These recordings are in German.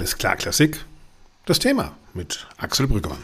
Alles klar, Klassik. Das Thema mit Axel Brüggemann.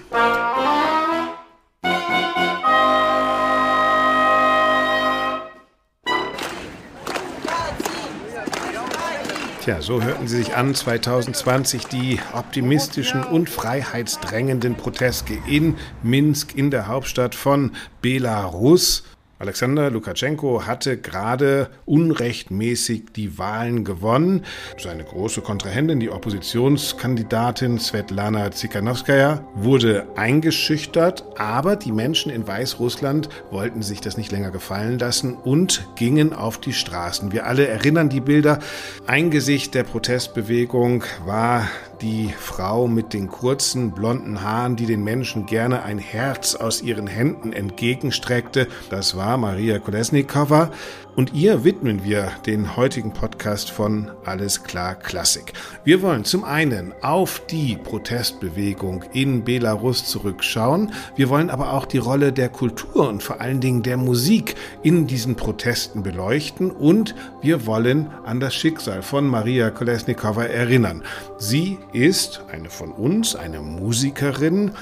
Tja, so hörten sie sich an 2020 die optimistischen und freiheitsdrängenden Proteste in Minsk in der Hauptstadt von Belarus. Alexander Lukaschenko hatte gerade unrechtmäßig die Wahlen gewonnen. Seine große Kontrahentin, die Oppositionskandidatin Svetlana Tsikhanowskaja, wurde eingeschüchtert, aber die Menschen in Weißrussland wollten sich das nicht länger gefallen lassen und gingen auf die Straßen. Wir alle erinnern die Bilder. Ein Gesicht der Protestbewegung war die Frau mit den kurzen blonden Haaren, die den Menschen gerne ein Herz aus ihren Händen entgegenstreckte. Das war Maria Kolesnikova. Und ihr widmen wir den heutigen Podcast von Alles klar Klassik. Wir wollen zum einen auf die Protestbewegung in Belarus zurückschauen. Wir wollen aber auch die Rolle der Kultur und vor allen Dingen der Musik in diesen Protesten beleuchten. Und wir wollen an das Schicksal von Maria Kolesnikova erinnern. Sie ist eine von uns, eine Musikerin,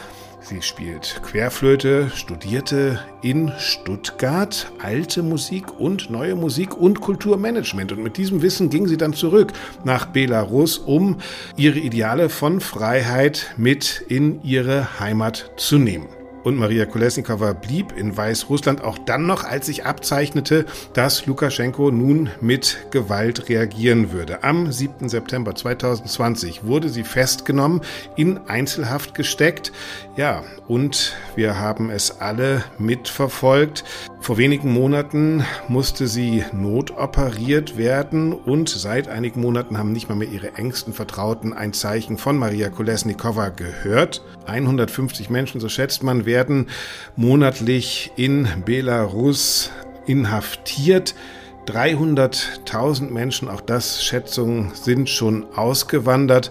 Sie spielt Querflöte, studierte in Stuttgart alte Musik und neue Musik und Kulturmanagement. Und mit diesem Wissen ging sie dann zurück nach Belarus, um ihre Ideale von Freiheit mit in ihre Heimat zu nehmen. Und Maria Kolesnikova blieb in Weißrussland auch dann noch, als sich abzeichnete, dass Lukaschenko nun mit Gewalt reagieren würde. Am 7. September 2020 wurde sie festgenommen, in Einzelhaft gesteckt. Ja, und wir haben es alle mitverfolgt. Vor wenigen Monaten musste sie notoperiert werden und seit einigen Monaten haben nicht mal mehr ihre engsten Vertrauten ein Zeichen von Maria Kolesnikova gehört. 150 Menschen, so schätzt man, werden monatlich in Belarus inhaftiert. 300.000 Menschen, auch das Schätzungen, sind schon ausgewandert.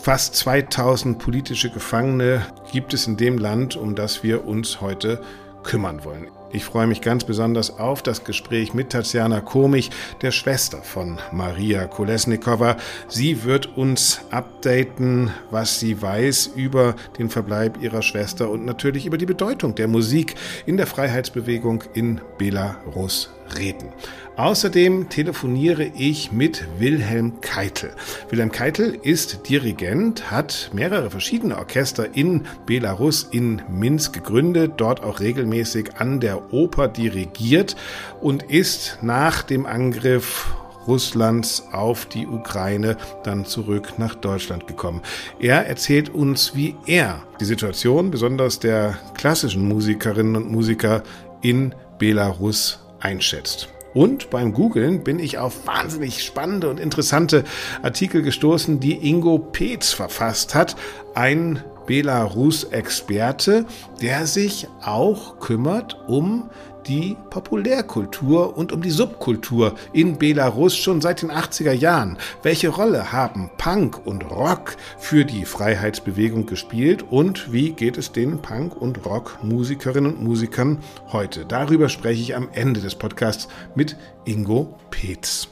Fast 2000 politische Gefangene gibt es in dem Land, um das wir uns heute kümmern wollen. Ich freue mich ganz besonders auf das Gespräch mit Tatjana Komich, der Schwester von Maria Kolesnikova. Sie wird uns updaten, was sie weiß über den Verbleib ihrer Schwester und natürlich über die Bedeutung der Musik in der Freiheitsbewegung in Belarus reden. Außerdem telefoniere ich mit Wilhelm Keitel. Wilhelm Keitel ist Dirigent, hat mehrere verschiedene Orchester in Belarus, in Minsk gegründet, dort auch regelmäßig an der Oper dirigiert und ist nach dem Angriff Russlands auf die Ukraine dann zurück nach Deutschland gekommen. Er erzählt uns, wie er die Situation besonders der klassischen Musikerinnen und Musiker in Belarus einschätzt. Und beim Googlen bin ich auf wahnsinnig spannende und interessante Artikel gestoßen, die Ingo Peetz verfasst hat. Ein Belarus-Experte, der sich auch kümmert um die Populärkultur und um die Subkultur in Belarus schon seit den 80er Jahren. Welche Rolle haben Punk und Rock für die Freiheitsbewegung gespielt und wie geht es den Punk- und Rock-Musikerinnen und Musikern heute? Darüber spreche ich am Ende des Podcasts mit Ingo Peetz.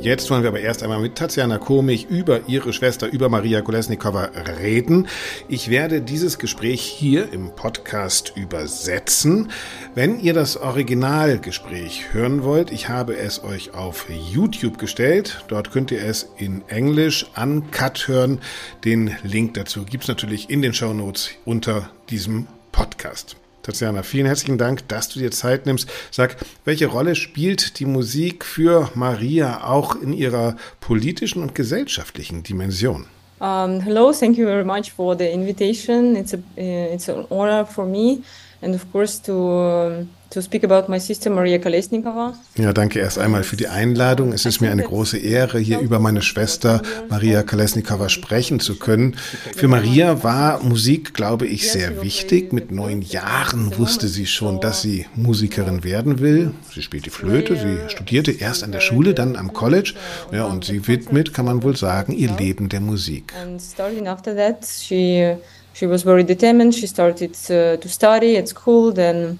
Jetzt wollen wir aber erst einmal mit Tatjana Komich über ihre Schwester, über Maria Kolesnikova reden. Ich werde dieses Gespräch hier im Podcast übersetzen. Wenn ihr das Originalgespräch hören wollt, ich habe es euch auf YouTube gestellt. Dort könnt ihr es in Englisch uncut hören. Den Link dazu gibt es natürlich in den Show Notes unter diesem Podcast. Tatjana, vielen herzlichen Dank, dass du dir Zeit nimmst. Sag, welche Rolle spielt die Musik für Maria auch in ihrer politischen und gesellschaftlichen Dimension? Um, hello, thank you very much for the invitation. It's a it's an honor for me, and of course to to speak about my sister Maria Kolesnikova. Ja, danke erst einmal für die Einladung. Es ist mir eine große Ehre, hier über meine Schwester Maria Kolesnikova sprechen zu können. Für Maria war Musik, glaube ich, sehr wichtig. Mit neun Jahren wusste sie schon, dass sie Musikerin werden will. Sie spielt die Flöte, sie studierte erst an der Schule, dann am College. Ja, und sie widmet, kann man wohl sagen, ihr Leben der Musik. And starting after that, she she was very determined. She started uh, to study at school, then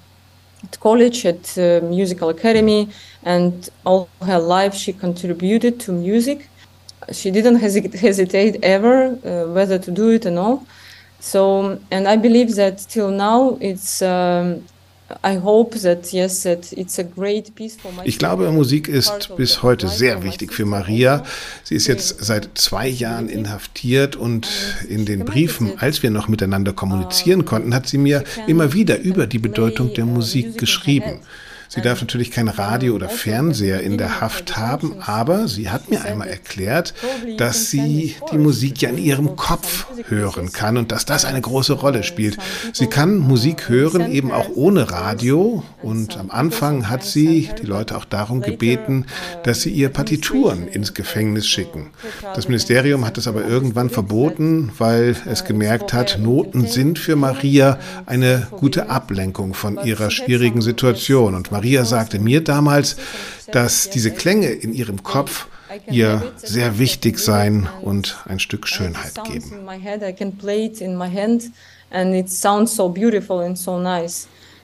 at college, at uh, musical academy, and all her life she contributed to music. she didn't hesitate ever uh, whether to do it or not. So, and I believe that till now it's um, Ich glaube, Musik ist bis heute sehr wichtig für Maria. Sie ist jetzt seit zwei Jahren inhaftiert und in den Briefen, als wir noch miteinander kommunizieren konnten, hat sie mir immer wieder über die Bedeutung der Musik geschrieben. Sie darf natürlich kein Radio oder Fernseher in der Haft haben, aber sie hat mir einmal erklärt, dass sie die Musik ja in ihrem Kopf hören kann und dass das eine große Rolle spielt. Sie kann Musik hören, eben auch ohne Radio. Und am Anfang hat sie die Leute auch darum gebeten, dass sie ihr Partituren ins Gefängnis schicken. Das Ministerium hat es aber irgendwann verboten, weil es gemerkt hat, Noten sind für Maria eine gute Ablenkung von ihrer schwierigen Situation. Und Maria sagte mir damals, dass diese Klänge in ihrem Kopf ihr sehr wichtig seien und ein Stück Schönheit geben.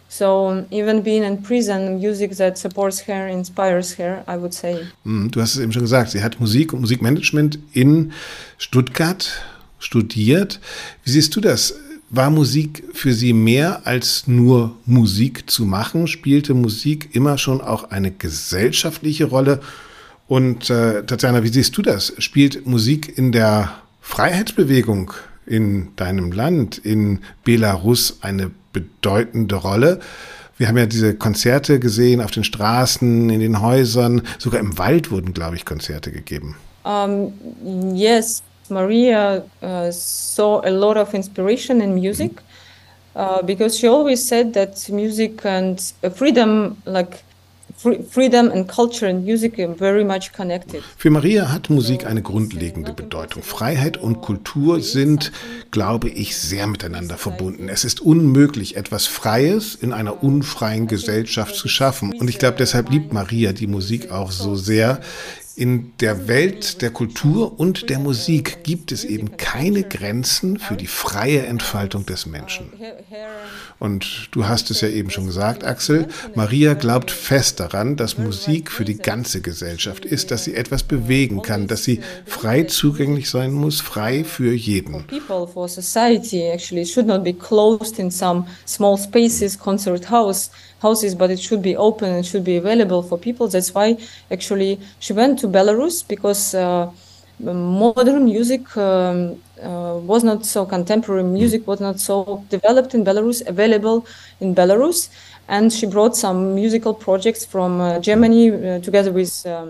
So even being in prison, music that supports her, inspires her, I would say. Hm, du hast es eben schon gesagt, sie hat Musik und Musikmanagement in Stuttgart studiert. Wie siehst du das? War Musik für Sie mehr als nur Musik zu machen? Spielte Musik immer schon auch eine gesellschaftliche Rolle? Und äh, Tatjana, wie siehst du das? Spielt Musik in der Freiheitsbewegung in deinem Land, in Belarus, eine bedeutende Rolle? Wir haben ja diese Konzerte gesehen auf den Straßen, in den Häusern, sogar im Wald wurden, glaube ich, Konzerte gegeben. Um, yes, Maria uh, saw a lot of inspiration in music uh, because she always said that music and uh, freedom, like Freedom and culture and music are very much connected. Für Maria hat Musik eine grundlegende Bedeutung. Freiheit und Kultur sind, glaube ich, sehr miteinander verbunden. Es ist unmöglich, etwas Freies in einer unfreien Gesellschaft zu schaffen. Und ich glaube, deshalb liebt Maria die Musik auch so sehr. In der Welt der Kultur und der Musik gibt es eben keine Grenzen für die freie Entfaltung des Menschen. Und du hast es ja eben schon gesagt, Axel, Maria glaubt fest daran, dass Musik für die ganze Gesellschaft ist, dass sie etwas bewegen kann, dass sie frei zugänglich sein muss, frei für jeden. For society actually should not be in some small spaces, concert house houses, but it should be open and should be available for people. That's why actually she went to Belarus because uh, modern music um, uh, was not so contemporary music was not so developed in Belarus, available in Belarus. Uh, uh.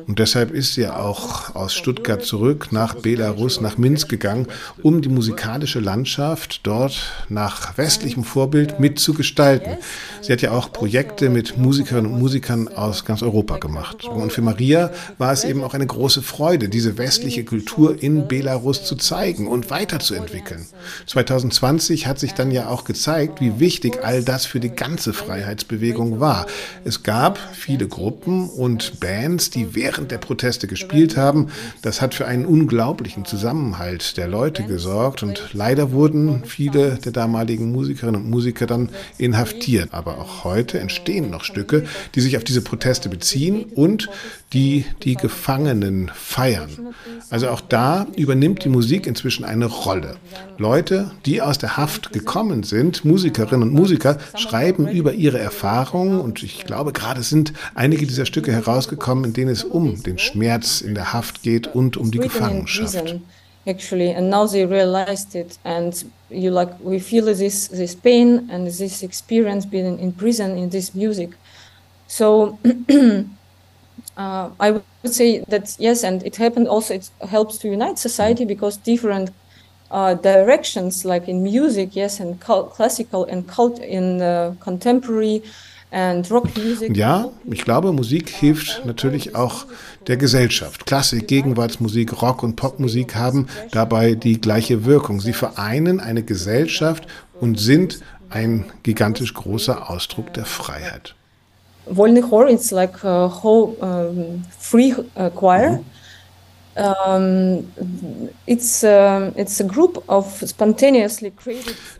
Und deshalb ist sie auch aus Stuttgart zurück nach Belarus, nach Minsk gegangen, um die musikalische Landschaft dort nach westlichem Vorbild mitzugestalten. Sie hat ja auch Projekte mit Musikerinnen und Musikern aus ganz Europa gemacht. Und für Maria war es eben auch eine große Freude, diese westliche Kultur in Belarus zu zeigen und weiterzuentwickeln. 2020 hat sich dann ja auch gezeigt, wie wichtig all das für die ganze Freiheit Freiheitsbewegung war. Es gab viele Gruppen und Bands, die während der Proteste gespielt haben. Das hat für einen unglaublichen Zusammenhalt der Leute gesorgt und leider wurden viele der damaligen Musikerinnen und Musiker dann inhaftiert. Aber auch heute entstehen noch Stücke, die sich auf diese Proteste beziehen und die die Gefangenen feiern. Also auch da übernimmt die Musik inzwischen eine Rolle. Leute, die aus der Haft gekommen sind, Musikerinnen und Musiker, schreiben über ihre Erfahrungen und ich glaube, gerade sind einige dieser Stücke herausgekommen, in denen es um den Schmerz in der Haft geht und um die Gefangenschaft. Actually, and now they realized it, and you like we feel this this pain and this experience being in prison in this music. So uh, I would say that yes, and it happened also. It helps to unite society because different uh, directions, like in music, yes, and classical and cult in uh, contemporary and rock music. Ja, ich glaube, Musik hilft natürlich auch der Gesellschaft. Klassik, Gegenwartsmusik, Rock und Popmusik haben dabei die gleiche Wirkung. Sie vereinen eine Gesellschaft und sind ein gigantisch großer Ausdruck der Freiheit. Wolny Chor, it's like a whole um, free uh, choir. Mhm.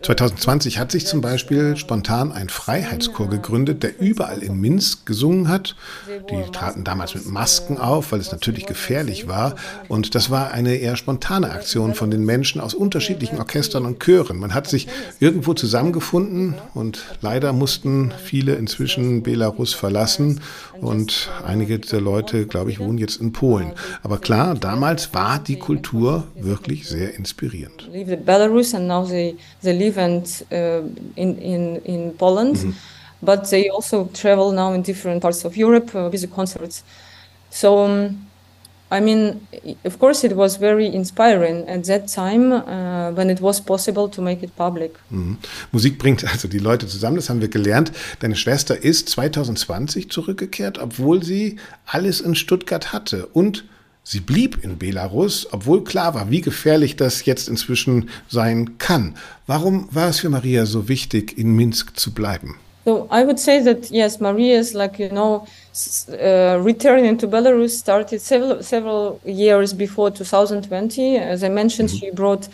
2020 hat sich zum Beispiel spontan ein Freiheitschor gegründet, der überall in Minsk gesungen hat. Die traten damals mit Masken auf, weil es natürlich gefährlich war. Und das war eine eher spontane Aktion von den Menschen aus unterschiedlichen Orchestern und Chören. Man hat sich irgendwo zusammengefunden und leider mussten viele inzwischen Belarus verlassen. Und einige der Leute, glaube ich, wohnen jetzt in Polen. Aber klar, damals war die Kultur wirklich sehr inspirierend. Belarus and now they, they live and, uh, in, in, in Poland. Mhm. But they also travel now in different parts of Europe uh, with the concerts. So um, I mean, of course, it was very inspiring at that time uh, when it was possible to make it public. Mhm. Musik bringt also die Leute zusammen, das haben wir gelernt. Deine Schwester ist 2020 zurückgekehrt, obwohl sie alles in Stuttgart hatte und Sie blieb in Belarus, obwohl klar war, wie gefährlich das jetzt inzwischen sein kann. Warum war es für Maria so wichtig, in Minsk zu bleiben? So I would say that yes, Maria is like you know uh, returning to Belarus started several several years before 2020. As I mentioned, mm -hmm. she brought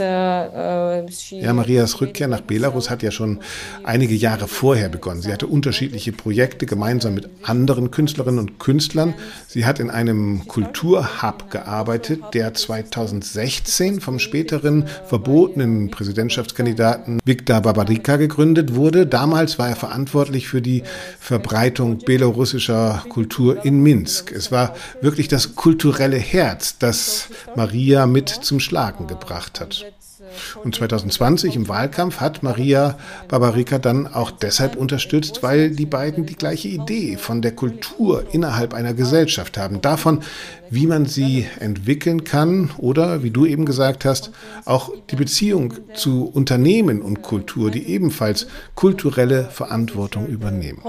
Uh, uh, ja, Marias Rückkehr nach Belarus hat ja schon einige Jahre vorher begonnen. Sie hatte unterschiedliche Projekte gemeinsam mit anderen Künstlerinnen und Künstlern. Sie hat in einem Kulturhub gearbeitet, der 2016 vom späteren verbotenen Präsidentschaftskandidaten Viktor Babarika gegründet wurde. Damals war er verantwortlich für die Verbreitung belarussischer Kultur in Minsk. Es war wirklich das kulturelle Herz, das Maria mit zum Schlag Schlagen gebracht hat. Und 2020 im Wahlkampf hat Maria Barbarika dann auch deshalb unterstützt, weil die beiden die gleiche Idee von der Kultur innerhalb einer Gesellschaft haben, davon, wie man sie entwickeln kann oder, wie du eben gesagt hast, auch die Beziehung zu Unternehmen und Kultur, die ebenfalls kulturelle Verantwortung übernehmen.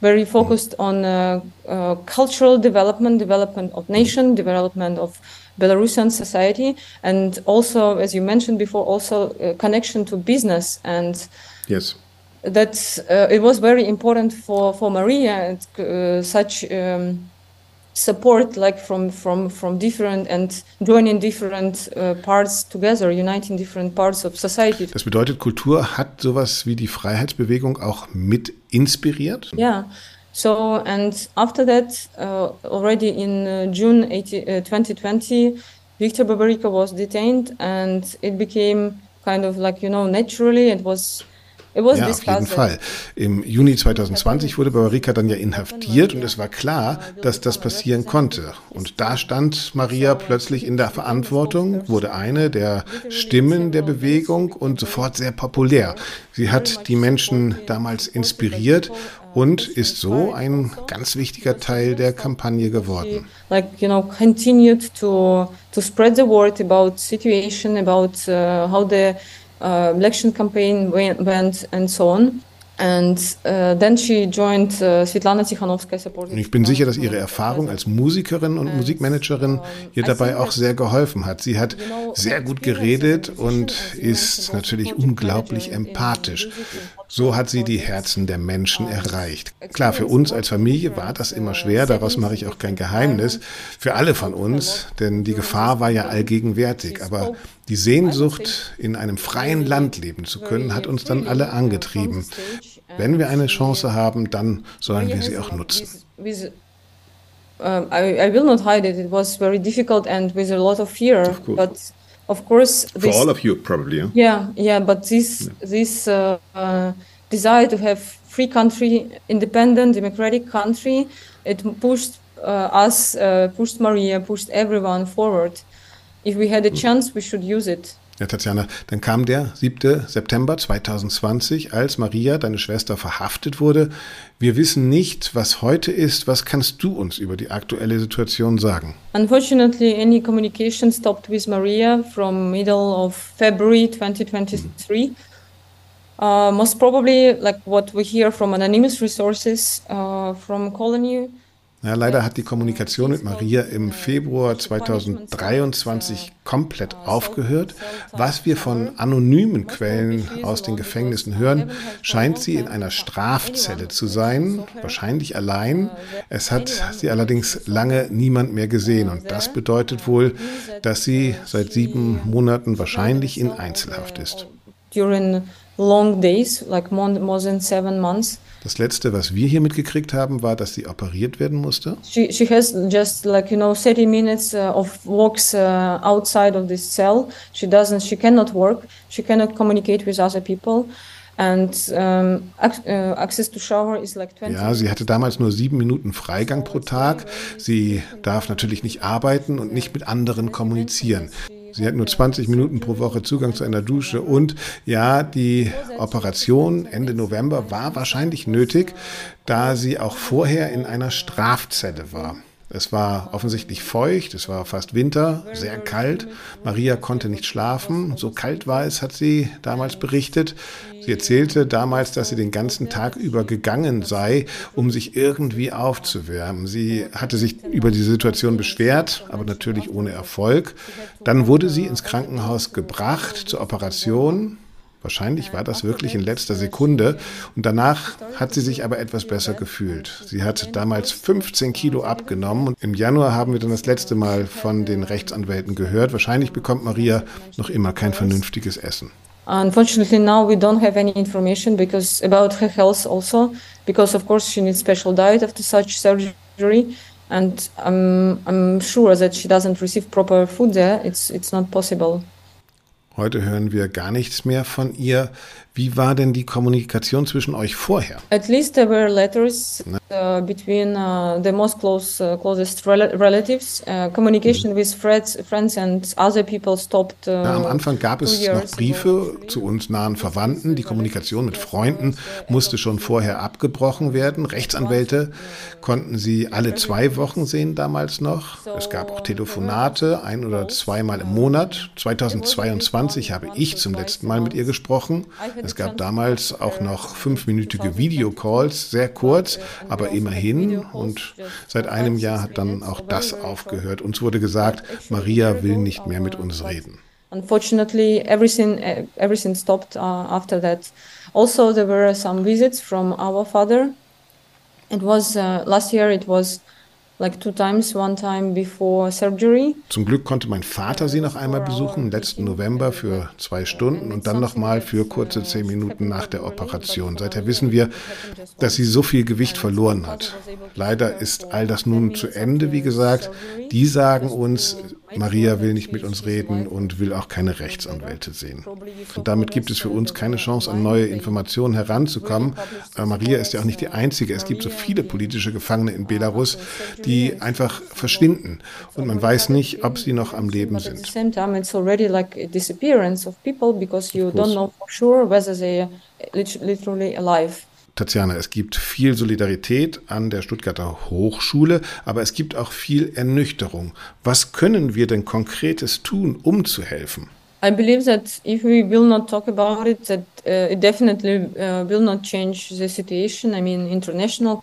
very focused on uh, uh, cultural development, development of nation, development of Belarusian society, and also, as you mentioned before, also a connection to business and yes. That uh, it was very important for for Maria uh, such um, support like from from from different and joining different uh, parts together uniting different parts of society. Das bedeutet Kultur hat sowas wie die Freiheitsbewegung auch mit inspiriert? Ja So, and after that, uh, already in uh, June 80, uh, 2020, Victor Babarika was detained and it became kind of like, you know, naturally, it was ja, auf jeden Fall. Im Juni 2020 wurde Babarika dann ja inhaftiert und es war klar, dass das passieren konnte. Und da stand Maria plötzlich in der Verantwortung, wurde eine der Stimmen der Bewegung und sofort sehr populär. Sie hat die Menschen damals inspiriert und ist so ein ganz wichtiger Teil der Kampagne geworden. Like you know, continued to to spread the word about situation, about uh, how the uh, election campaign went, and so on. And uh, then she joined uh, Svetlana Und ich bin sicher, dass ihre Erfahrung als Musikerin und Musikmanagerin ihr dabei auch sehr geholfen hat. Sie hat sehr gut geredet und ist natürlich unglaublich empathisch. So hat sie die Herzen der Menschen erreicht. Klar, für uns als Familie war das immer schwer, daraus mache ich auch kein Geheimnis. Für alle von uns, denn die Gefahr war ja allgegenwärtig. Aber die Sehnsucht, in einem freien Land leben zu können, hat uns dann alle angetrieben. Wenn wir eine Chance haben, dann sollen wir sie auch nutzen. Um, I, I will not hide it. It was very difficult and with a lot of fear. Of. But of course, this, for all of you, probably. Yeah, yeah, yeah but this yeah. this uh, uh, desire to have free country, independent, democratic country, it pushed uh, us, uh, pushed Maria, pushed everyone forward. If we had a chance, we should use it. Ja, Tatjana, dann kam der 7. September 2020, als Maria, deine Schwester, verhaftet wurde. Wir wissen nicht, was heute ist. Was kannst du uns über die aktuelle Situation sagen? Unfortunately, any communication stopped with Maria from middle of February 2023. Mhm. Uh, most probably, like what we hear from anonymous resources uh, from colony Ja, leider hat die Kommunikation mit Maria im Februar 2023 komplett aufgehört. Was wir von anonymen Quellen aus den Gefängnissen hören, scheint sie in einer Strafzelle zu sein, wahrscheinlich allein. Es hat sie allerdings lange niemand mehr gesehen und das bedeutet wohl, dass sie seit sieben Monaten wahrscheinlich in Einzelhaft ist. During long days, like more than seven months. Das letzte, was wir hier mitgekriegt haben, war, dass sie operiert werden musste. She, she has just like you know 30 minutes uh, of walks uh, outside of this cell. She doesn't. She cannot work. She cannot communicate with other people. And, um, uh, access to shower is like 20 ja, sie hatte damals nur sieben Minuten Freigang pro Tag. Sie darf natürlich nicht arbeiten und nicht mit anderen kommunizieren. Sie hat nur 20 Minuten pro Woche Zugang zu einer Dusche und ja, die Operation Ende November war wahrscheinlich nötig, da sie auch vorher in einer Strafzelle war. Es war offensichtlich feucht, es war fast Winter, sehr kalt. Maria konnte nicht schlafen. So kalt war es, hat sie damals berichtet. Sie erzählte damals, dass sie den ganzen Tag über gegangen sei, um sich irgendwie aufzuwärmen. Sie hatte sich über die Situation beschwert, aber natürlich ohne Erfolg. Dann wurde sie ins Krankenhaus gebracht zur Operation. Wahrscheinlich war das wirklich in letzter Sekunde und danach hat sie sich aber etwas besser gefühlt. Sie hat damals 15 Kilo abgenommen und im Januar haben wir dann das letzte Mal von den Rechtsanwälten gehört. Wahrscheinlich bekommt Maria noch immer kein vernünftiges Essen. Unfortunately, now we don't have any information because about her health also, because of course she needs special diet after such surgery, and I'm I'm sure that she doesn't receive proper food there. It's it's not possible. Heute hören wir gar nichts mehr von ihr. Wie war denn die Kommunikation zwischen euch vorher? At least there were letters uh, between uh, the most close, uh, closest rel relatives. Uh, communication mhm. with friends, friends and other people stopped. Uh, Na, am Anfang gab es noch Briefe zu uns nahen Verwandten. Die Kommunikation mit Freunden musste schon vorher abgebrochen werden. Rechtsanwälte konnten sie alle zwei Wochen sehen damals noch. Es gab auch Telefonate, ein oder zweimal im Monat. 2022 habe ich zum letzten Mal mit ihr gesprochen. Es gab damals auch noch fünfminütige Videocalls, sehr kurz, aber immerhin. Und seit einem Jahr hat dann auch das aufgehört. Uns wurde gesagt, Maria will nicht mehr mit uns reden. Unfortunately, everything everything stopped uh, after that. Also, there were some visits from our father. It was uh, last year. It was like two times, one time before surgery. Zum Glück konnte mein Vater sie noch einmal besuchen, letzten November für zwei Stunden und dann nochmal für kurze zehn Minuten nach der Operation. Seither wissen wir, dass sie so viel Gewicht verloren hat. Leider ist all das nun zu Ende, wie gesagt. Die sagen uns, Maria will nicht mit uns reden und will auch keine Rechtsanwälte sehen. Und damit gibt es für uns keine Chance, an neue Informationen heranzukommen. Aber Maria ist ja auch nicht die einzige. Es gibt so viele politische Gefangene in Belarus, die einfach verschwinden. Und man weiß nicht, ob sie noch am Leben sind. alive. Tatjana, es gibt viel Solidarität an der Stuttgarter Hochschule, aber es gibt auch viel Ernüchterung. Was können wir denn Konkretes tun, um zu helfen? I believe that if we will not talk about it, that uh, it definitely uh, will not change the situation. I mean, international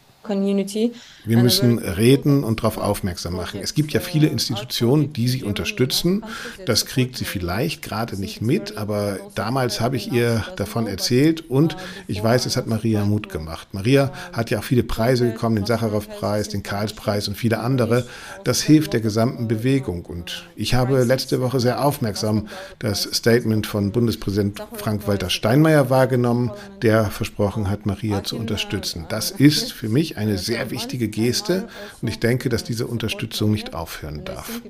wir müssen reden und darauf aufmerksam machen. Es gibt ja viele Institutionen, die sie unterstützen. Das kriegt sie vielleicht gerade nicht mit, aber damals habe ich ihr davon erzählt und ich weiß, es hat Maria Mut gemacht. Maria hat ja auch viele Preise bekommen, den Sacharow-Preis, den Karlspreis und viele andere. Das hilft der gesamten Bewegung. Und ich habe letzte Woche sehr aufmerksam das Statement von Bundespräsident Frank-Walter Steinmeier wahrgenommen, der versprochen hat, Maria zu unterstützen. Das ist für mich eine sehr wichtige Geste und ich denke, dass diese Unterstützung nicht aufhören darf.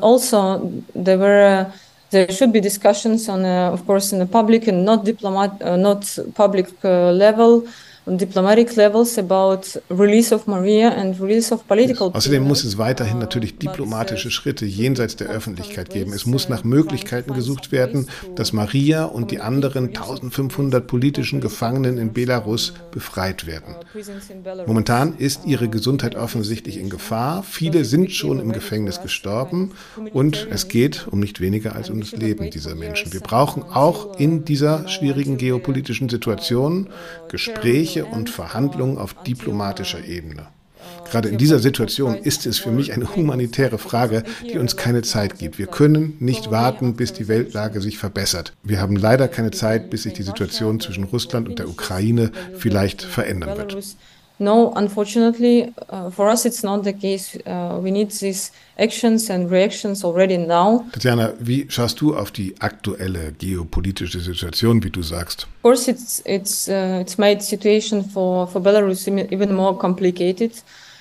Also there should be discussions on, uh, of course, in the public and not diplomat, uh, not public uh, level diplomatic levels about release of Maria and release of political Außerdem muss es weiterhin natürlich diplomatische Schritte jenseits der Öffentlichkeit geben. Es muss nach Möglichkeiten gesucht werden, dass Maria und die anderen 1500 politischen Gefangenen in Belarus befreit werden. Momentan ist ihre Gesundheit offensichtlich in Gefahr. Viele sind schon im Gefängnis gestorben und es geht um nicht weniger als um das Leben dieser Menschen. Wir brauchen auch in dieser schwierigen geopolitischen Situation Gespräche Gespräche und Verhandlungen auf diplomatischer Ebene. Gerade in dieser Situation ist es für mich eine humanitäre Frage, die uns keine Zeit gibt. Wir können nicht warten, bis die Weltlage sich verbessert. Wir haben leider keine Zeit, bis sich die Situation zwischen Russland und der Ukraine vielleicht verändern wird. No, unfortunately, uh, for us it's not the case. Uh, we need these actions and reactions already now. Tatjana, wie schaust du auf die aktuelle geopolitische Situation, wie du sagst? Of course, it's it's uh, it's made situation for for Belarus even more complicated.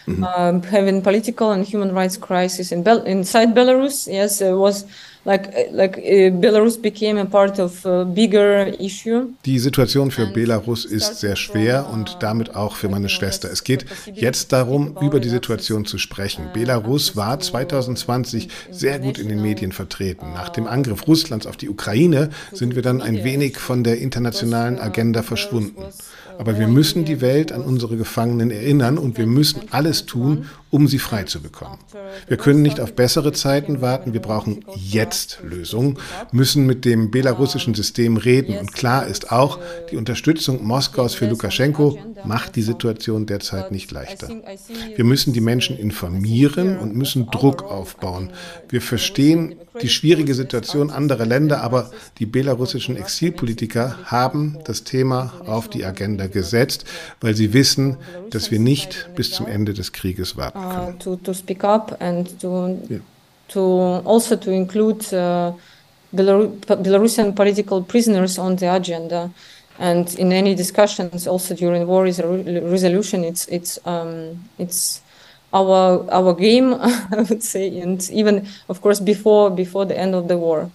Mm -hmm. having political and human rights crisis in Bel inside Belarus, yes, it was like like uh, Belarus became a part of a bigger issue. Die Situation für Belarus ist sehr schwer und damit auch für meine Schwester. Es geht jetzt darum, über die Situation zu sprechen. Belarus war 2020 sehr gut in den Medien vertreten. Nach dem Angriff Russlands auf die Ukraine sind wir dann ein wenig von der internationalen Agenda verschwunden. Aber wir müssen die Welt an unsere Gefangenen erinnern und wir müssen alles tun, um sie frei zu bekommen. Wir können nicht auf bessere Zeiten warten, wir brauchen jetzt Lösungen, müssen mit dem belarussischen System reden. Und klar ist auch, die Unterstützung Moskaus für Lukaschenko macht die Situation derzeit nicht leichter. Wir müssen die Menschen informieren und müssen Druck aufbauen. Wir verstehen die schwierige Situation anderer Länder, aber die belarussischen Exilpolitiker haben das Thema auf die Agenda gesetzt, weil sie wissen, dass wir nicht bis zum Ende des Krieges warten. Uh, to, to speak up and to, yeah. to also to include uh, Belarusian political prisoners on the agenda. And in any discussions, also during war is resolution, it's it's um, it's our our game, I would say, and even of course before before the end of the war.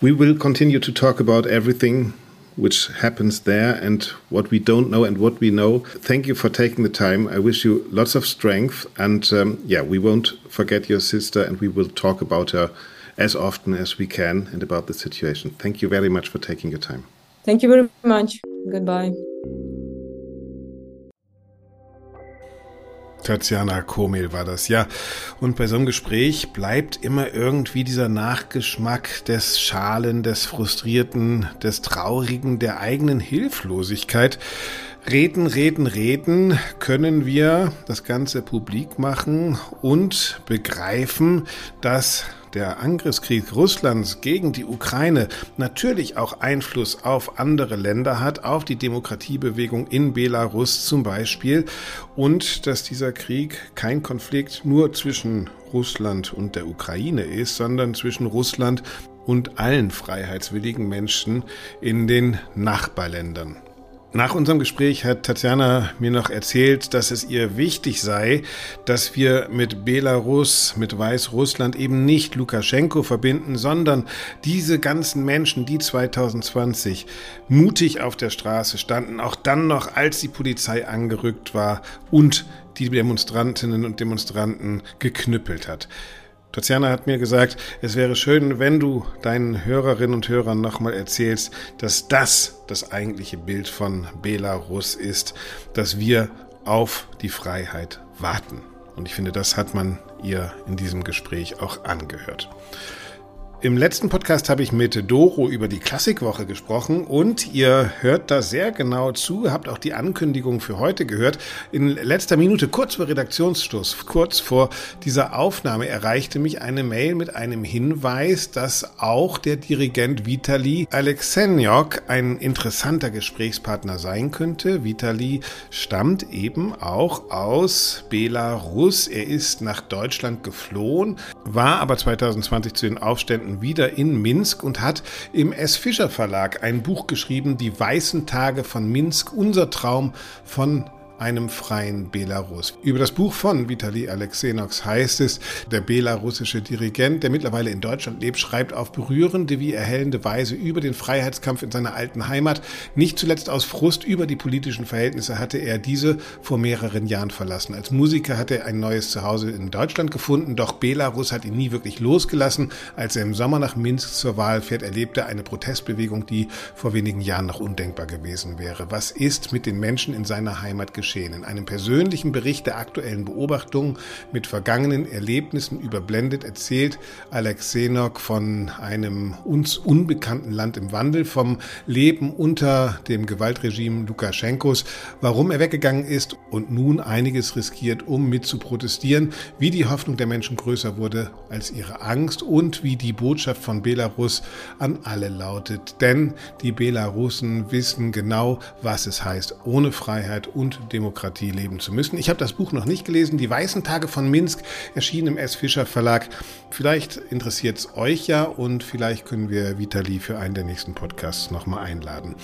We will continue to talk about everything which happens there and what we don't know and what we know. Thank you for taking the time. I wish you lots of strength. And um, yeah, we won't forget your sister and we will talk about her as often as we can and about the situation. Thank you very much for taking your time. Thank you very much. Goodbye. Tatjana Komel war das, ja. Und bei so einem Gespräch bleibt immer irgendwie dieser Nachgeschmack des Schalen, des Frustrierten, des Traurigen, der eigenen Hilflosigkeit. Reden, reden, reden können wir das Ganze publik machen und begreifen, dass der Angriffskrieg Russlands gegen die Ukraine natürlich auch Einfluss auf andere Länder hat, auf die Demokratiebewegung in Belarus zum Beispiel, und dass dieser Krieg kein Konflikt nur zwischen Russland und der Ukraine ist, sondern zwischen Russland und allen freiheitswilligen Menschen in den Nachbarländern. Nach unserem Gespräch hat Tatjana mir noch erzählt, dass es ihr wichtig sei, dass wir mit Belarus, mit Weißrussland eben nicht Lukaschenko verbinden, sondern diese ganzen Menschen, die 2020 mutig auf der Straße standen, auch dann noch, als die Polizei angerückt war und die Demonstrantinnen und Demonstranten geknüppelt hat. Tatjana hat mir gesagt, es wäre schön, wenn du deinen Hörerinnen und Hörern nochmal erzählst, dass das das eigentliche Bild von Belarus ist, dass wir auf die Freiheit warten. Und ich finde, das hat man ihr in diesem Gespräch auch angehört. Im letzten Podcast habe ich mit Doro über die Klassikwoche gesprochen und ihr hört da sehr genau zu, habt auch die Ankündigung für heute gehört. In letzter Minute, kurz vor Redaktionsstoß, kurz vor dieser Aufnahme, erreichte mich eine Mail mit einem Hinweis, dass auch der Dirigent Vitali Alexenyok ein interessanter Gesprächspartner sein könnte. Vitali stammt eben auch aus Belarus. Er ist nach Deutschland geflohen, war aber 2020 zu den Aufständen wieder in Minsk und hat im S. Fischer Verlag ein Buch geschrieben, Die weißen Tage von Minsk, unser Traum von einem freien Belarus. Über das Buch von Vitali Alexenox heißt es, der belarussische Dirigent, der mittlerweile in Deutschland lebt, schreibt auf berührende wie erhellende Weise über den Freiheitskampf in seiner alten Heimat. Nicht zuletzt aus Frust über die politischen Verhältnisse hatte er diese vor mehreren Jahren verlassen. Als Musiker hat er ein neues Zuhause in Deutschland gefunden, doch Belarus hat ihn nie wirklich losgelassen. Als er im Sommer nach Minsk zur Wahl fährt, erlebte er eine Protestbewegung, die vor wenigen Jahren noch undenkbar gewesen wäre. Was ist mit den Menschen in seiner Heimat geschehen? Geschehen. In einem persönlichen Bericht der aktuellen Beobachtungen mit vergangenen Erlebnissen überblendet erzählt Alexei Nok von einem uns unbekannten Land im Wandel, vom Leben unter dem Gewaltregime Lukaschenkos, warum er weggegangen ist und nun einiges riskiert, um mit zu protestieren, wie die Hoffnung der Menschen größer wurde als ihre Angst und wie die Botschaft von Belarus an alle lautet. Denn die Belarusen wissen genau, was es heißt, ohne Freiheit und Demokratie leben zu müssen. Ich habe das Buch noch nicht gelesen. Die Weißen Tage von Minsk erschienen im S. Fischer Verlag. Vielleicht interessiert es euch ja und vielleicht können wir Vitali für einen der nächsten Podcasts nochmal einladen.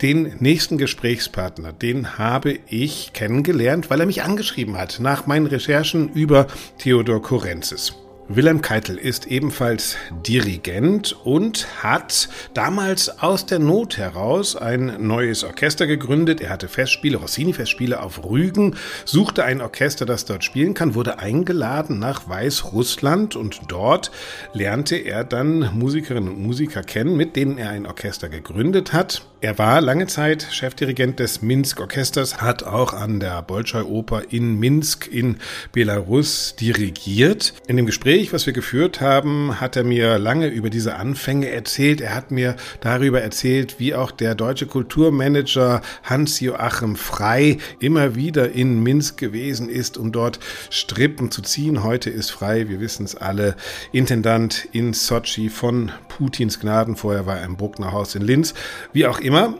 Den nächsten Gesprächspartner, den habe ich kennengelernt, weil er mich angeschrieben hat nach meinen Recherchen über Theodor Korenzis. Wilhelm Keitel ist ebenfalls Dirigent und hat damals aus der Not heraus ein neues Orchester gegründet. Er hatte Festspiele, Rossini-Festspiele auf Rügen, suchte ein Orchester, das dort spielen kann, wurde eingeladen nach Weißrussland und dort lernte er dann Musikerinnen und Musiker kennen, mit denen er ein Orchester gegründet hat. Er war lange Zeit Chefdirigent des Minsk Orchesters, hat auch an der Bolschoi Oper in Minsk in Belarus dirigiert. In dem Gespräch, was wir geführt haben, hat er mir lange über diese Anfänge erzählt. Er hat mir darüber erzählt, wie auch der deutsche Kulturmanager Hans-Joachim Frei immer wieder in Minsk gewesen ist, um dort Strippen zu ziehen. Heute ist Frei, wir wissen es alle, Intendant in Sochi von Putins Gnaden. Vorher war er im Bruckner Haus in Linz. Wie auch immer.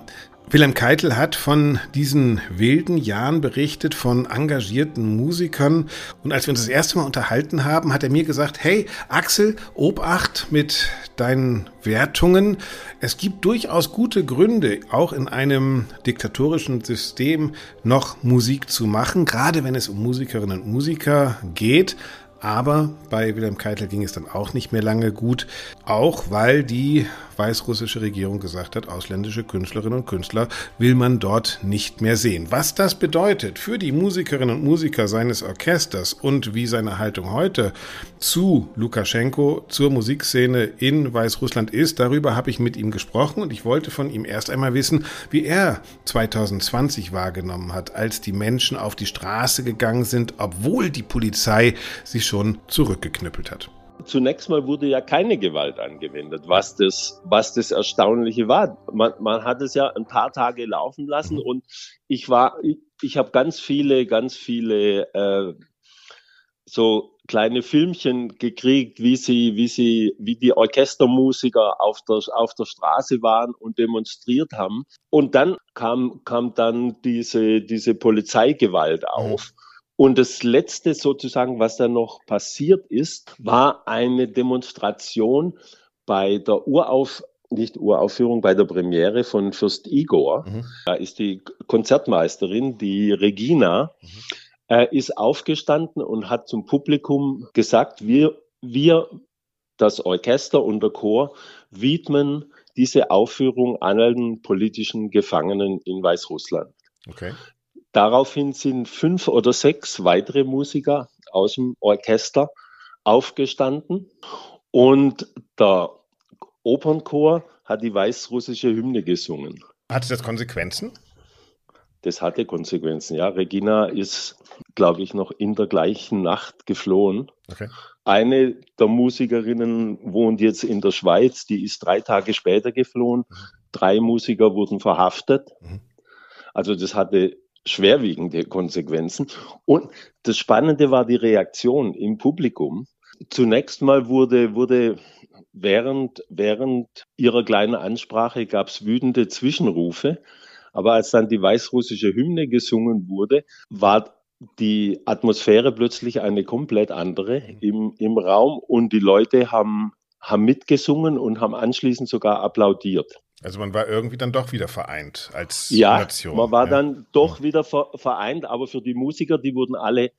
Wilhelm Keitel hat von diesen wilden Jahren berichtet, von engagierten Musikern. Und als wir uns das erste Mal unterhalten haben, hat er mir gesagt, hey Axel, Obacht mit deinen Wertungen. Es gibt durchaus gute Gründe, auch in einem diktatorischen System noch Musik zu machen, gerade wenn es um Musikerinnen und Musiker geht. Aber bei Wilhelm Keitel ging es dann auch nicht mehr lange gut, auch weil die weißrussische Regierung gesagt hat, ausländische Künstlerinnen und Künstler will man dort nicht mehr sehen. Was das bedeutet für die Musikerinnen und Musiker seines Orchesters und wie seine Haltung heute zu Lukaschenko, zur Musikszene in Weißrussland ist, darüber habe ich mit ihm gesprochen und ich wollte von ihm erst einmal wissen, wie er 2020 wahrgenommen hat, als die Menschen auf die Straße gegangen sind, obwohl die Polizei sich schon zurückgeknüppelt hat zunächst mal wurde ja keine Gewalt angewendet, was das, was das Erstaunliche war. Man, man hat es ja ein paar Tage laufen lassen und ich war, ich, ich habe ganz viele, ganz viele äh, so kleine Filmchen gekriegt, wie sie, wie sie, wie die Orchestermusiker auf der, auf der Straße waren und demonstriert haben. Und dann kam, kam dann diese, diese Polizeigewalt auf. Und das Letzte sozusagen, was dann noch passiert ist, war eine Demonstration bei der Urauf nicht Uraufführung, bei der Premiere von Fürst Igor. Mhm. Da ist die Konzertmeisterin, die Regina, mhm. äh, ist aufgestanden und hat zum Publikum gesagt, wir, wir, das Orchester und der Chor, widmen diese Aufführung allen politischen Gefangenen in Weißrussland. Okay. Daraufhin sind fünf oder sechs weitere Musiker aus dem Orchester aufgestanden und der Opernchor hat die weißrussische Hymne gesungen. Hatte das Konsequenzen? Das hatte Konsequenzen, ja. Regina ist, glaube ich, noch in der gleichen Nacht geflohen. Okay. Eine der Musikerinnen wohnt jetzt in der Schweiz, die ist drei Tage später geflohen. Mhm. Drei Musiker wurden verhaftet. Mhm. Also das hatte schwerwiegende Konsequenzen. Und das Spannende war die Reaktion im Publikum. Zunächst mal wurde, wurde während, während ihrer kleinen Ansprache gab es wütende Zwischenrufe. Aber als dann die weißrussische Hymne gesungen wurde, war die Atmosphäre plötzlich eine komplett andere im, im Raum und die Leute haben, haben mitgesungen und haben anschließend sogar applaudiert. Also man war irgendwie dann doch wieder vereint als ja, Nation. Man war ja. dann doch wieder vereint, aber für die Musiker, die wurden alle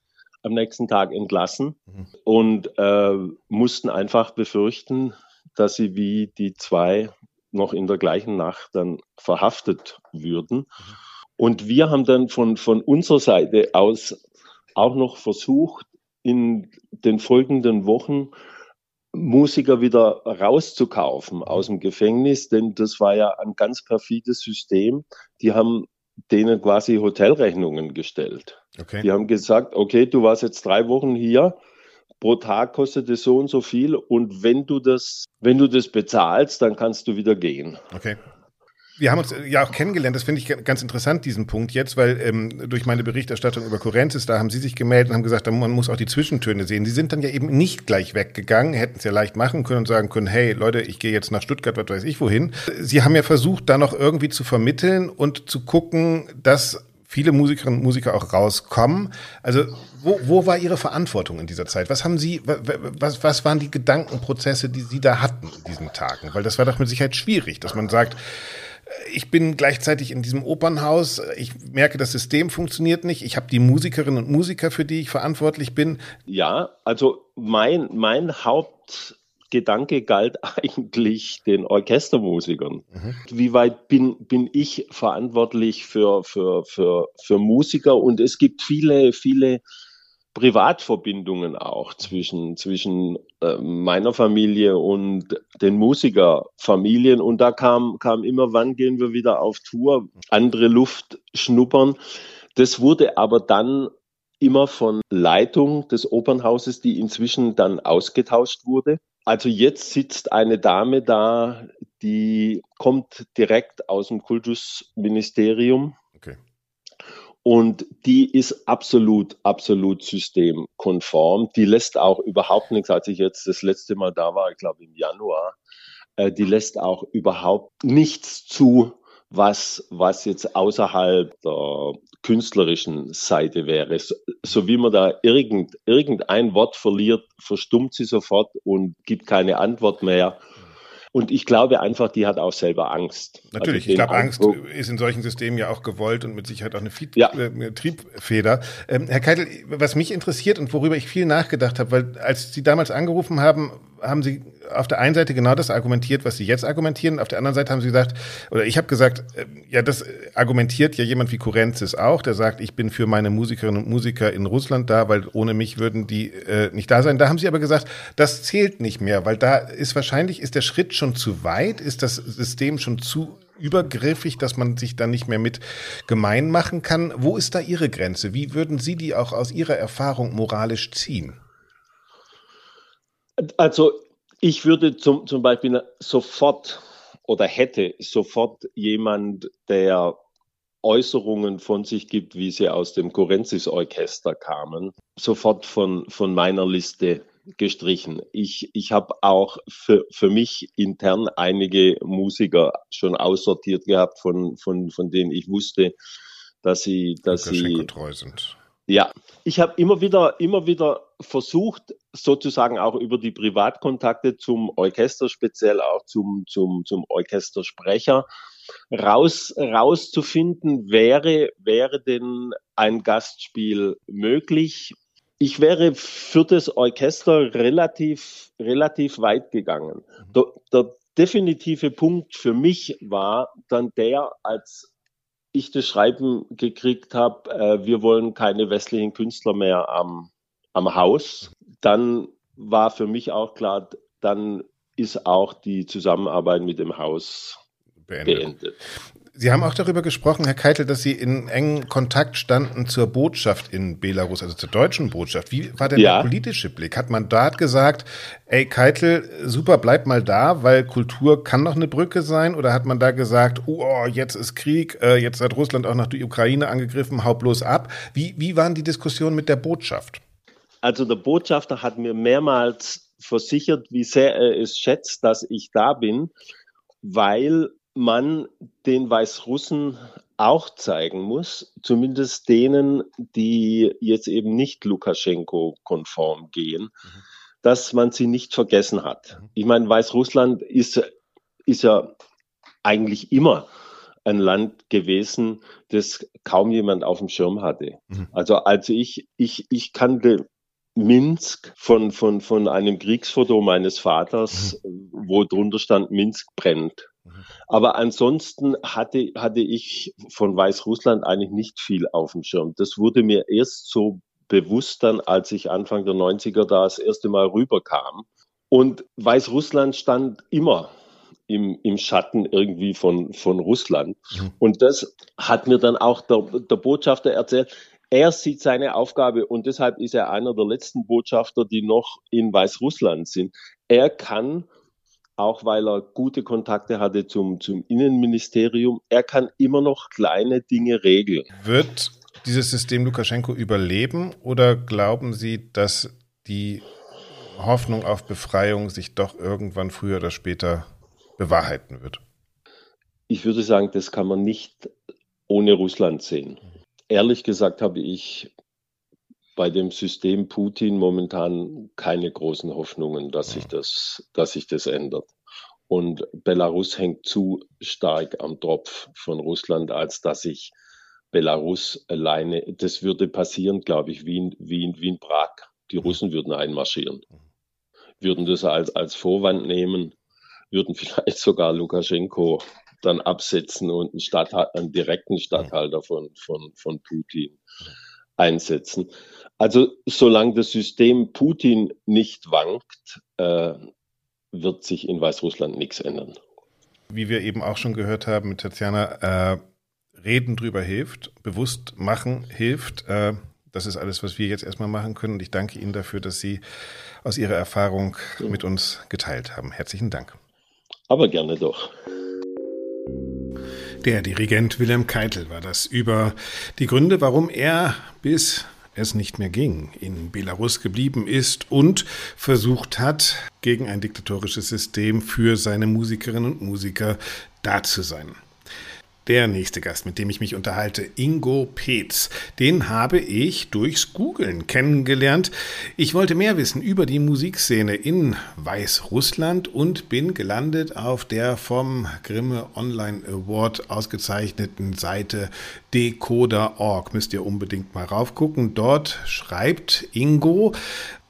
am nächsten Tag entlassen mhm. und äh, mussten einfach befürchten, dass sie wie die zwei noch in der gleichen Nacht dann verhaftet würden. Mhm. Und wir haben dann von, von unserer Seite aus auch noch versucht, in den folgenden Wochen Musiker wieder rauszukaufen aus dem Gefängnis, denn das war ja ein ganz perfides System. Die haben denen quasi Hotelrechnungen gestellt. Okay. Die haben gesagt, okay, du warst jetzt drei Wochen hier, pro Tag kostet es so und so viel und wenn du das, wenn du das bezahlst, dann kannst du wieder gehen. Okay wir haben uns äh, ja auch kennengelernt, das finde ich ganz interessant, diesen Punkt jetzt, weil ähm, durch meine Berichterstattung über Kurrentis, da haben Sie sich gemeldet und haben gesagt, man muss auch die Zwischentöne sehen. Sie sind dann ja eben nicht gleich weggegangen, hätten es ja leicht machen können und sagen können, hey Leute, ich gehe jetzt nach Stuttgart, was weiß ich wohin. Sie haben ja versucht, da noch irgendwie zu vermitteln und zu gucken, dass viele Musikerinnen und Musiker auch rauskommen. Also wo, wo war Ihre Verantwortung in dieser Zeit? Was haben Sie, was, was waren die Gedankenprozesse, die Sie da hatten in diesen Tagen? Weil das war doch mit Sicherheit schwierig, dass man sagt, ich bin gleichzeitig in diesem Opernhaus. Ich merke, das System funktioniert nicht. Ich habe die Musikerinnen und Musiker, für die ich verantwortlich bin. Ja, also mein, mein Hauptgedanke galt eigentlich den Orchestermusikern. Mhm. Wie weit bin, bin ich verantwortlich für, für, für, für Musiker? Und es gibt viele, viele Privatverbindungen auch zwischen, zwischen äh, meiner Familie und den Musikerfamilien. Und da kam, kam immer, wann gehen wir wieder auf Tour, andere Luft schnuppern. Das wurde aber dann immer von Leitung des Opernhauses, die inzwischen dann ausgetauscht wurde. Also jetzt sitzt eine Dame da, die kommt direkt aus dem Kultusministerium und die ist absolut, absolut systemkonform. Die lässt auch überhaupt nichts, als ich jetzt das letzte Mal da war, ich glaube im Januar, äh, die lässt auch überhaupt nichts zu, was, was jetzt außerhalb der künstlerischen Seite wäre. So, so wie man da irgend, irgendein Wort verliert, verstummt sie sofort und gibt keine Antwort mehr. Und ich glaube einfach, die hat auch selber Angst. Natürlich, also ich glaube, Angst ist in solchen Systemen ja auch gewollt und mit Sicherheit auch eine, Fied ja. äh, Triebfeder. Ähm, Herr Keitel, was mich interessiert und worüber ich viel nachgedacht habe, weil als Sie damals angerufen haben, haben Sie auf der einen Seite genau das argumentiert, was Sie jetzt argumentieren. Auf der anderen Seite haben Sie gesagt, oder ich habe gesagt, äh, ja, das argumentiert ja jemand wie Kurenzis auch, der sagt, ich bin für meine Musikerinnen und Musiker in Russland da, weil ohne mich würden die äh, nicht da sein. Da haben Sie aber gesagt, das zählt nicht mehr, weil da ist wahrscheinlich, ist der Schritt schon zu weit, ist das System schon zu übergriffig, dass man sich da nicht mehr mit gemein machen kann. Wo ist da Ihre Grenze? Wie würden Sie die auch aus Ihrer Erfahrung moralisch ziehen? Also ich würde zum, zum Beispiel sofort oder hätte sofort jemand, der Äußerungen von sich gibt, wie sie aus dem Kurenzis-Orchester kamen, sofort von, von meiner Liste gestrichen. Ich, ich habe auch für, für mich intern einige Musiker schon aussortiert gehabt, von, von, von denen ich wusste, dass sie, dass sie treu sind. Ja, ich habe immer wieder, immer wieder versucht, sozusagen auch über die Privatkontakte zum Orchester, speziell auch zum, zum, zum Orchestersprecher, raus, rauszufinden, wäre, wäre denn ein Gastspiel möglich? Ich wäre für das Orchester relativ, relativ weit gegangen. Mhm. Der, der definitive Punkt für mich war dann der, als ich das Schreiben gekriegt habe, äh, wir wollen keine westlichen Künstler mehr am, am Haus, dann war für mich auch klar, dann ist auch die Zusammenarbeit mit dem Haus beendet. beendet. Sie haben auch darüber gesprochen, Herr Keitel, dass Sie in engen Kontakt standen zur Botschaft in Belarus, also zur deutschen Botschaft. Wie war denn ja. der politische Blick? Hat man dort gesagt, ey Keitel, super, bleib mal da, weil Kultur kann noch eine Brücke sein? Oder hat man da gesagt, oh, jetzt ist Krieg, äh, jetzt hat Russland auch noch die Ukraine angegriffen, hau bloß ab? Wie, wie waren die Diskussionen mit der Botschaft? Also der Botschafter hat mir mehrmals versichert, wie sehr er es schätzt, dass ich da bin, weil man den Weißrussen auch zeigen muss, zumindest denen, die jetzt eben nicht Lukaschenko-konform gehen, mhm. dass man sie nicht vergessen hat. Ich meine, Weißrussland ist, ist ja eigentlich immer ein Land gewesen, das kaum jemand auf dem Schirm hatte. Mhm. Also, also ich, ich, ich kannte Minsk von, von, von einem Kriegsfoto meines Vaters, mhm. wo drunter stand, Minsk brennt. Aber ansonsten hatte, hatte ich von Weißrussland eigentlich nicht viel auf dem Schirm. Das wurde mir erst so bewusst dann, als ich Anfang der 90er da das erste Mal rüberkam. Und Weißrussland stand immer im, im Schatten irgendwie von, von Russland. Mhm. Und das hat mir dann auch der, der Botschafter erzählt. Er sieht seine Aufgabe und deshalb ist er einer der letzten Botschafter, die noch in Weißrussland sind. Er kann, auch weil er gute Kontakte hatte zum, zum Innenministerium, er kann immer noch kleine Dinge regeln. Wird dieses System Lukaschenko überleben oder glauben Sie, dass die Hoffnung auf Befreiung sich doch irgendwann früher oder später bewahrheiten wird? Ich würde sagen, das kann man nicht ohne Russland sehen. Ehrlich gesagt habe ich bei dem System Putin momentan keine großen Hoffnungen, dass sich das, dass sich das ändert. Und Belarus hängt zu stark am Tropf von Russland, als dass sich Belarus alleine, das würde passieren, glaube ich, wie in, wie in, wie in Prag. Die Russen würden einmarschieren, würden das als, als Vorwand nehmen, würden vielleicht sogar Lukaschenko dann absetzen und einen, Stadthalter, einen direkten Statthalter von, von, von Putin einsetzen. Also solange das System Putin nicht wankt, äh, wird sich in Weißrussland nichts ändern. Wie wir eben auch schon gehört haben mit Tatjana, äh, reden drüber hilft, bewusst machen hilft. Äh, das ist alles, was wir jetzt erstmal machen können. Und ich danke Ihnen dafür, dass Sie aus Ihrer Erfahrung mit uns geteilt haben. Herzlichen Dank. Aber gerne doch. Der Dirigent Wilhelm Keitel war das über die Gründe, warum er bis es nicht mehr ging, in Belarus geblieben ist und versucht hat, gegen ein diktatorisches System für seine Musikerinnen und Musiker da zu sein. Der nächste Gast, mit dem ich mich unterhalte, Ingo Petz. Den habe ich durchs Googlen kennengelernt. Ich wollte mehr wissen über die Musikszene in Weißrussland und bin gelandet auf der vom Grimme Online Award ausgezeichneten Seite decoder.org. Müsst ihr unbedingt mal raufgucken. Dort schreibt Ingo,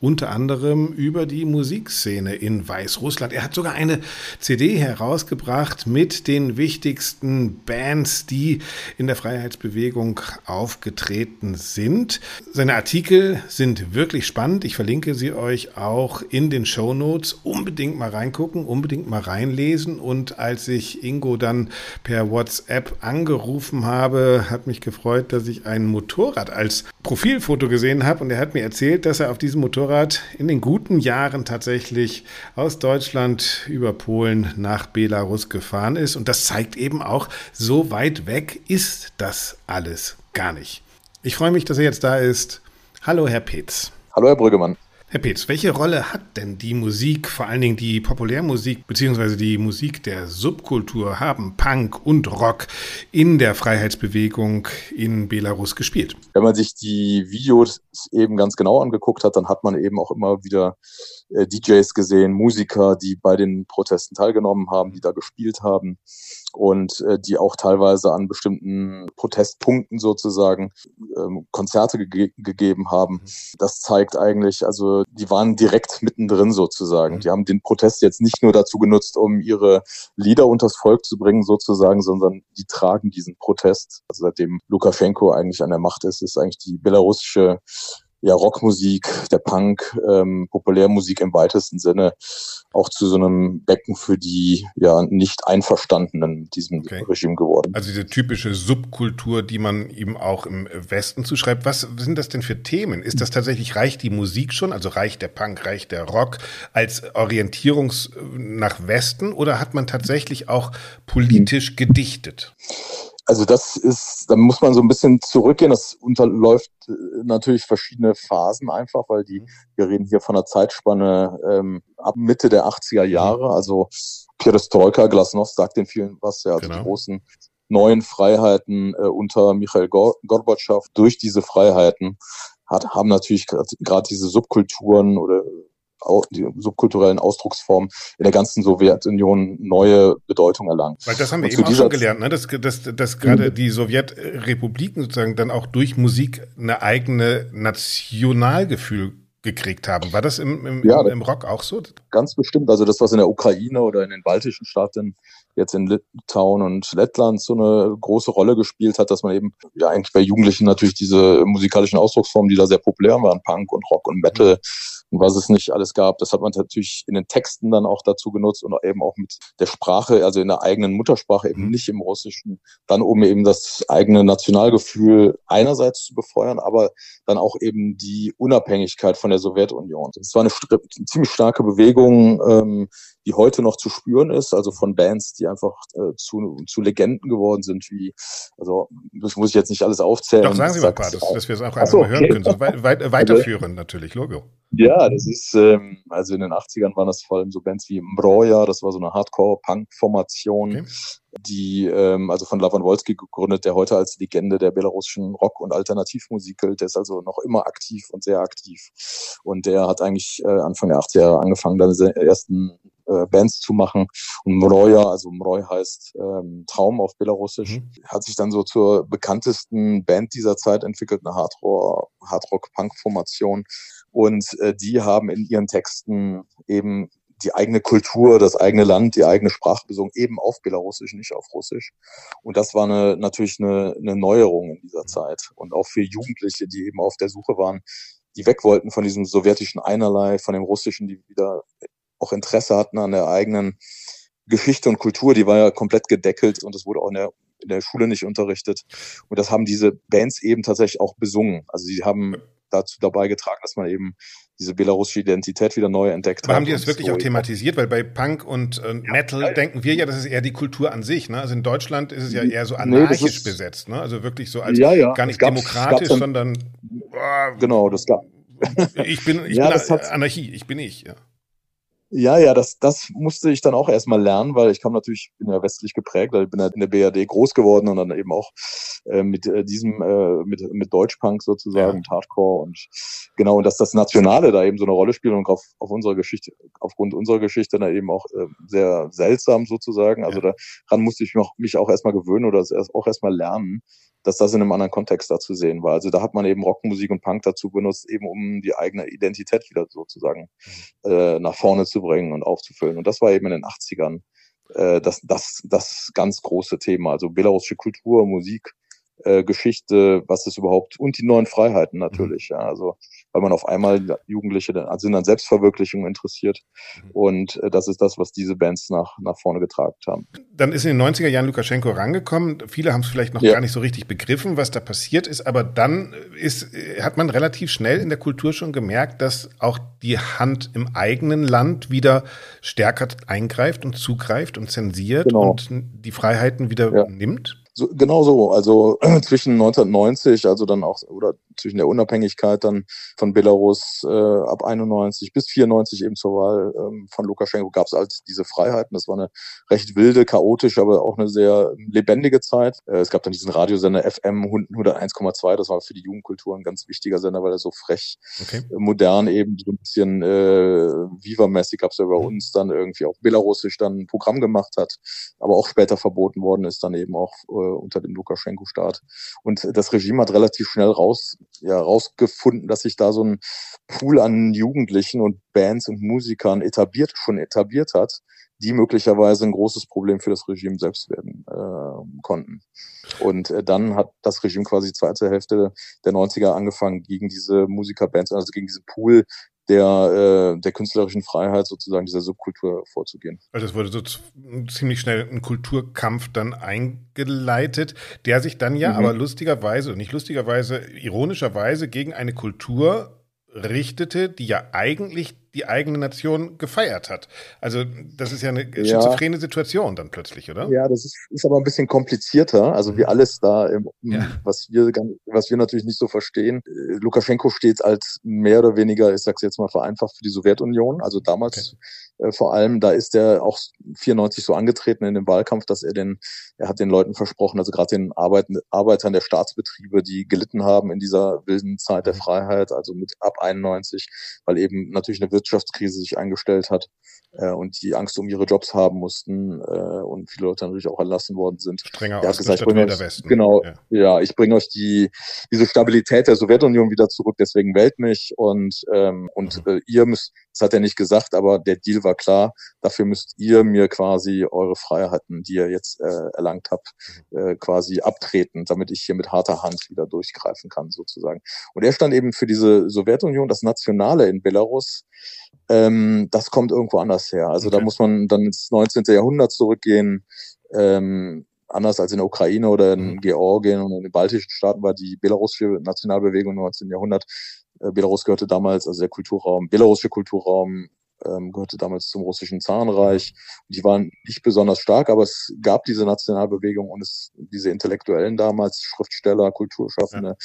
unter anderem über die Musikszene in Weißrussland. Er hat sogar eine CD herausgebracht mit den wichtigsten Bands, die in der Freiheitsbewegung aufgetreten sind. Seine Artikel sind wirklich spannend. Ich verlinke sie euch auch in den Show Notes. Unbedingt mal reingucken, unbedingt mal reinlesen. Und als ich Ingo dann per WhatsApp angerufen habe, hat mich gefreut, dass ich ein Motorrad als Profilfoto gesehen habe. Und er hat mir erzählt, dass er auf diesem Motorrad in den guten Jahren tatsächlich aus Deutschland über Polen nach Belarus gefahren ist. Und das zeigt eben auch, so weit weg ist das alles gar nicht. Ich freue mich, dass er jetzt da ist. Hallo, Herr Petz. Hallo, Herr Brüggemann. Herr Petz, welche Rolle hat denn die Musik, vor allen Dingen die Populärmusik bzw. die Musik der Subkultur, haben Punk und Rock in der Freiheitsbewegung in Belarus gespielt? Wenn man sich die Videos eben ganz genau angeguckt hat, dann hat man eben auch immer wieder äh, DJs gesehen, Musiker, die bei den Protesten teilgenommen haben, die da gespielt haben und äh, die auch teilweise an bestimmten Protestpunkten sozusagen ähm, Konzerte ge gegeben haben. Mhm. Das zeigt eigentlich, also die waren direkt mittendrin sozusagen. Mhm. Die haben den Protest jetzt nicht nur dazu genutzt, um ihre Lieder unters Volk zu bringen sozusagen, sondern die tragen diesen Protest. Also seitdem Lukaschenko eigentlich an der Macht ist, ist eigentlich die belarussische ja, Rockmusik, der Punk, ähm, Populärmusik im weitesten Sinne auch zu so einem Becken für die ja nicht Einverstandenen mit diesem okay. Regime geworden. Also diese typische Subkultur, die man eben auch im Westen zuschreibt. Was sind das denn für Themen? Ist das tatsächlich, reicht die Musik schon, also reicht der Punk, reicht der Rock als Orientierungs nach Westen oder hat man tatsächlich auch politisch gedichtet? Also das ist, da muss man so ein bisschen zurückgehen. Das unterläuft äh, natürlich verschiedene Phasen einfach, weil die, wir reden hier von einer Zeitspanne ähm, ab Mitte der 80er Jahre. Also Perestroika, Glasnost sagt den vielen was, ja, also genau. die großen neuen Freiheiten äh, unter Michael Gor Gorbatschow. Durch diese Freiheiten hat, haben natürlich gerade diese Subkulturen oder die subkulturellen Ausdrucksformen in der ganzen Sowjetunion neue Bedeutung erlangt. Weil das haben wir eben auch schon gelernt, ne? dass, dass, dass gerade mhm. die Sowjetrepubliken sozusagen dann auch durch Musik eine eigene Nationalgefühl gekriegt haben. War das im, im, ja, im Rock auch so? Ganz bestimmt. Also das, was in der Ukraine oder in den baltischen Staaten jetzt in Litauen und Lettland so eine große Rolle gespielt hat, dass man eben ja eigentlich bei Jugendlichen natürlich diese musikalischen Ausdrucksformen, die da sehr populär waren, Punk und Rock und Metal und was es nicht alles gab, das hat man natürlich in den Texten dann auch dazu genutzt und eben auch mit der Sprache, also in der eigenen Muttersprache, eben mhm. nicht im Russischen, dann um eben das eigene Nationalgefühl einerseits zu befeuern, aber dann auch eben die Unabhängigkeit von der Sowjetunion. Es war eine ziemlich starke Bewegung, ähm, die heute noch zu spüren ist, also von Bands, die einfach äh, zu, zu Legenden geworden sind, wie, also das muss ich jetzt nicht alles aufzählen. Doch, sagen Sie mal ein paar, dass, dass wir es auch einfach so, mal hören können. So weit, weit, weiterführen natürlich, Logo. Ja, das ist, ähm, also in den 80ern waren das vor allem so Bands wie Mbroja, das war so eine Hardcore-Punk-Formation, okay. die, ähm, also von Lavan Wolski gegründet, der heute als Legende der belarussischen Rock- und Alternativmusik gilt, der ist also noch immer aktiv und sehr aktiv. Und der hat eigentlich äh, Anfang der 80er angefangen, dann seine ersten äh, Bands zu machen. Und Mroja, also Mroj heißt ähm, Traum auf Belarusisch, mhm. hat sich dann so zur bekanntesten Band dieser Zeit entwickelt, eine Hardrock-Punk-Formation. Und äh, die haben in ihren Texten eben die eigene Kultur, das eigene Land, die eigene Sprache besungen, eben auf Belarusisch, nicht auf Russisch. Und das war eine, natürlich eine, eine Neuerung in dieser Zeit. Und auch für Jugendliche, die eben auf der Suche waren, die weg wollten von diesem sowjetischen Einerlei, von dem Russischen, die wieder auch Interesse hatten an der eigenen Geschichte und Kultur, die war ja komplett gedeckelt und es wurde auch in der, in der Schule nicht unterrichtet. Und das haben diese Bands eben tatsächlich auch besungen. Also sie haben dazu dabei getragen, dass man eben diese belarussische Identität wieder neu entdeckt Aber hat. Haben die das wirklich so auch thematisiert? Weil bei Punk und äh, Metal ja, denken wir ja, das ist eher die Kultur an sich. Ne? Also in Deutschland ist es ja eher so anarchisch nee, ist, besetzt. Ne? Also wirklich so als ja, ja. gar nicht demokratisch, dann, sondern oh, genau, das gab. Ich bin, ich bin Anarchie, ich bin ich. Ja. Ja, ja, das, das musste ich dann auch erstmal lernen, weil ich kam natürlich, bin ja westlich geprägt, weil ich bin ja in der BRD groß geworden und dann eben auch äh, mit äh, diesem, äh, mit, mit Deutschpunk sozusagen, ja. Hardcore und genau, und dass das Nationale da eben so eine Rolle spielt und auf, auf unserer Geschichte, aufgrund unserer Geschichte dann eben auch äh, sehr seltsam sozusagen. Also ja. daran musste ich mich auch, mich auch erstmal gewöhnen oder das erst, auch erstmal lernen, dass das in einem anderen Kontext da zu sehen war. Also da hat man eben Rockmusik und Punk dazu benutzt, eben um die eigene Identität wieder sozusagen äh, nach vorne zu bringen und aufzufüllen. Und das war eben in den 80ern äh, das, das, das ganz große Thema. Also belarussische Kultur, Musik, äh, Geschichte, was ist überhaupt und die neuen Freiheiten natürlich. Mhm. Ja, also weil man auf einmal Jugendliche sind an Selbstverwirklichung interessiert mhm. und äh, das ist das, was diese Bands nach nach vorne getragen haben. Dann ist in den 90er Jahren Lukaschenko rangekommen. Viele haben es vielleicht noch ja. gar nicht so richtig begriffen, was da passiert ist, aber dann ist hat man relativ schnell in der Kultur schon gemerkt, dass auch die Hand im eigenen Land wieder stärker eingreift und zugreift und zensiert genau. und die Freiheiten wieder ja. nimmt. So, genau so. Also zwischen 1990, also dann auch, oder zwischen der Unabhängigkeit dann von Belarus äh, ab 91 bis 94 eben zur Wahl ähm, von Lukaschenko gab es halt diese Freiheiten. Das war eine recht wilde, chaotische, aber auch eine sehr lebendige Zeit. Äh, es gab dann diesen Radiosender FM 101,2, das war für die Jugendkultur ein ganz wichtiger Sender, weil er so frech, okay. äh, modern eben, so ein bisschen äh, Viva-mäßig gab es ja bei mhm. uns dann irgendwie auch belarussisch dann ein Programm gemacht hat, aber auch später verboten worden ist dann eben auch äh, unter dem Lukaschenko-Staat. Und das Regime hat relativ schnell raus, ja, rausgefunden, dass sich da so ein Pool an Jugendlichen und Bands und Musikern etabliert, schon etabliert hat, die möglicherweise ein großes Problem für das Regime selbst werden äh, konnten. Und äh, dann hat das Regime quasi zweite Hälfte der 90er angefangen, gegen diese Musikerbands, also gegen diesen Pool der, äh, der künstlerischen Freiheit sozusagen dieser Subkultur vorzugehen. Also es wurde so ziemlich schnell ein Kulturkampf dann eingeleitet, der sich dann ja mhm. aber lustigerweise, nicht lustigerweise, ironischerweise gegen eine Kultur richtete, die ja eigentlich die eigene Nation gefeiert hat. Also das ist ja eine ja. schizophrene Situation dann plötzlich, oder? Ja, das ist, ist aber ein bisschen komplizierter. Also wie mhm. alles da, im, ja. was wir was wir natürlich nicht so verstehen. Äh, Lukaschenko steht als mehr oder weniger, ich sag's jetzt mal vereinfacht, für die Sowjetunion. Also damals okay. äh, vor allem, da ist er auch 94 so angetreten in dem Wahlkampf, dass er den, er hat den Leuten versprochen, also gerade den Arbeiten, Arbeitern der Staatsbetriebe, die gelitten haben in dieser wilden Zeit der mhm. Freiheit, also mit ab 91, weil eben natürlich eine Wirtschaftskrise sich eingestellt hat äh, und die Angst um ihre Jobs haben mussten äh, und viele Leute natürlich auch erlassen worden sind. Strenger er hat gesagt, ich bringe euch, Westen. genau, ja. ja, ich bringe euch die diese Stabilität der Sowjetunion wieder zurück, deswegen wählt mich und ähm, und mhm. äh, ihr müsst Das hat er nicht gesagt, aber der Deal war klar. Dafür müsst ihr mir quasi eure Freiheiten, die ihr jetzt äh, erlangt habt, äh, quasi abtreten, damit ich hier mit harter Hand wieder durchgreifen kann, sozusagen. Und er stand eben für diese Sowjetunion, das Nationale in Belarus, ähm, das kommt irgendwo anders her. Also okay. da muss man dann ins 19. Jahrhundert zurückgehen. Ähm, anders als in der Ukraine oder in mhm. Georgien und in den baltischen Staaten war die belarussische Nationalbewegung im 19. Jahrhundert. Äh, Belarus gehörte damals, also der Kulturraum, belarussische Kulturraum ähm, gehörte damals zum russischen Zarenreich. Die waren nicht besonders stark, aber es gab diese Nationalbewegung und es, diese Intellektuellen damals, Schriftsteller, Kulturschaffende,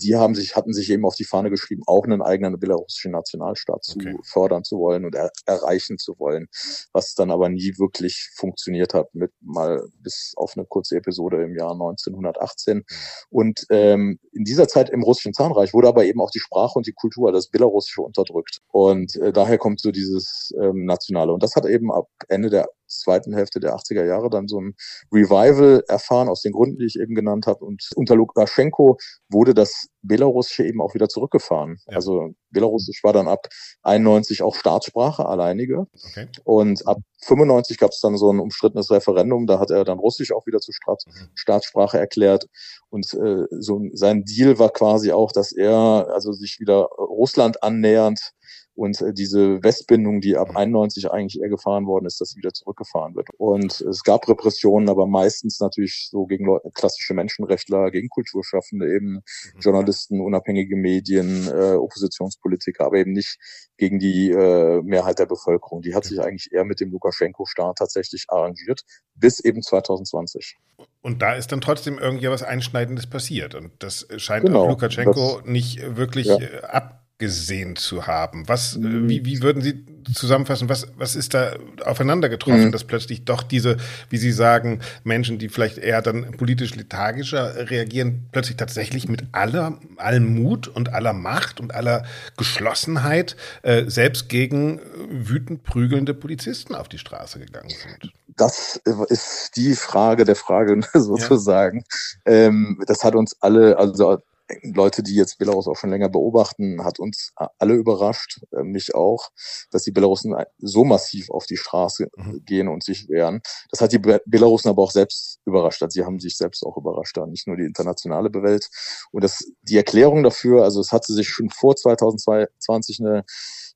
die haben sich, hatten sich eben auf die Fahne geschrieben, auch einen eigenen belarussischen Nationalstaat zu okay. fördern zu wollen und er, erreichen zu wollen, was dann aber nie wirklich funktioniert hat, mit mal bis auf eine kurze Episode im Jahr 1918. Und ähm, in dieser Zeit im russischen Zahnreich wurde aber eben auch die Sprache und die Kultur, das Belarussische unterdrückt. Und äh, daher kommt so dieses ähm, Nationale. Und das hat eben ab Ende der zweiten Hälfte der 80er Jahre dann so ein Revival erfahren, aus den Gründen, die ich eben genannt habe. Und unter Lukaschenko wurde das Belarussische eben auch wieder zurückgefahren. Ja. Also Belarusisch war dann ab 91 auch Staatssprache, alleinige. Okay. Und ab 95 gab es dann so ein umstrittenes Referendum, da hat er dann Russisch auch wieder zu Staat, mhm. Staatsprache erklärt. Und äh, so sein Deal war quasi auch, dass er also sich wieder Russland annähernd und äh, diese Westbindung, die ab 91 mhm. eigentlich eher gefahren worden ist, dass sie wieder zurückgefahren wird. Und es gab Repressionen, aber meistens natürlich so gegen Leute, klassische Menschenrechtler, gegen Kulturschaffende, eben mhm. Journalisten, unabhängige Medien, äh, Oppositionspolitiker, aber eben nicht gegen die äh, Mehrheit der Bevölkerung. Die hat sich eigentlich eher mit dem Lukaschenko-Staat tatsächlich arrangiert, bis eben 2020. Und da ist dann trotzdem irgendwie was Einschneidendes passiert. Und das scheint genau, auch Lukaschenko das, nicht wirklich ja. Äh, ab gesehen zu haben. Was, äh, mhm. wie, wie würden Sie zusammenfassen, was, was ist da aufeinander getroffen, mhm. dass plötzlich doch diese, wie Sie sagen, Menschen, die vielleicht eher dann politisch lethargischer reagieren, plötzlich tatsächlich mit aller, allem Mut und aller Macht und aller Geschlossenheit äh, selbst gegen wütend prügelnde Polizisten auf die Straße gegangen sind? Das ist die Frage der Frage sozusagen. Ja. Ähm, das hat uns alle, also Leute, die jetzt Belarus auch schon länger beobachten, hat uns alle überrascht, äh, mich auch, dass die Belarusen so massiv auf die Straße mhm. gehen und sich wehren. Das hat die Belarusen aber auch selbst überrascht. Also sie haben sich selbst auch überrascht, da nicht nur die internationale Welt. Und das, die Erklärung dafür, also es hatte sich schon vor 2020 eine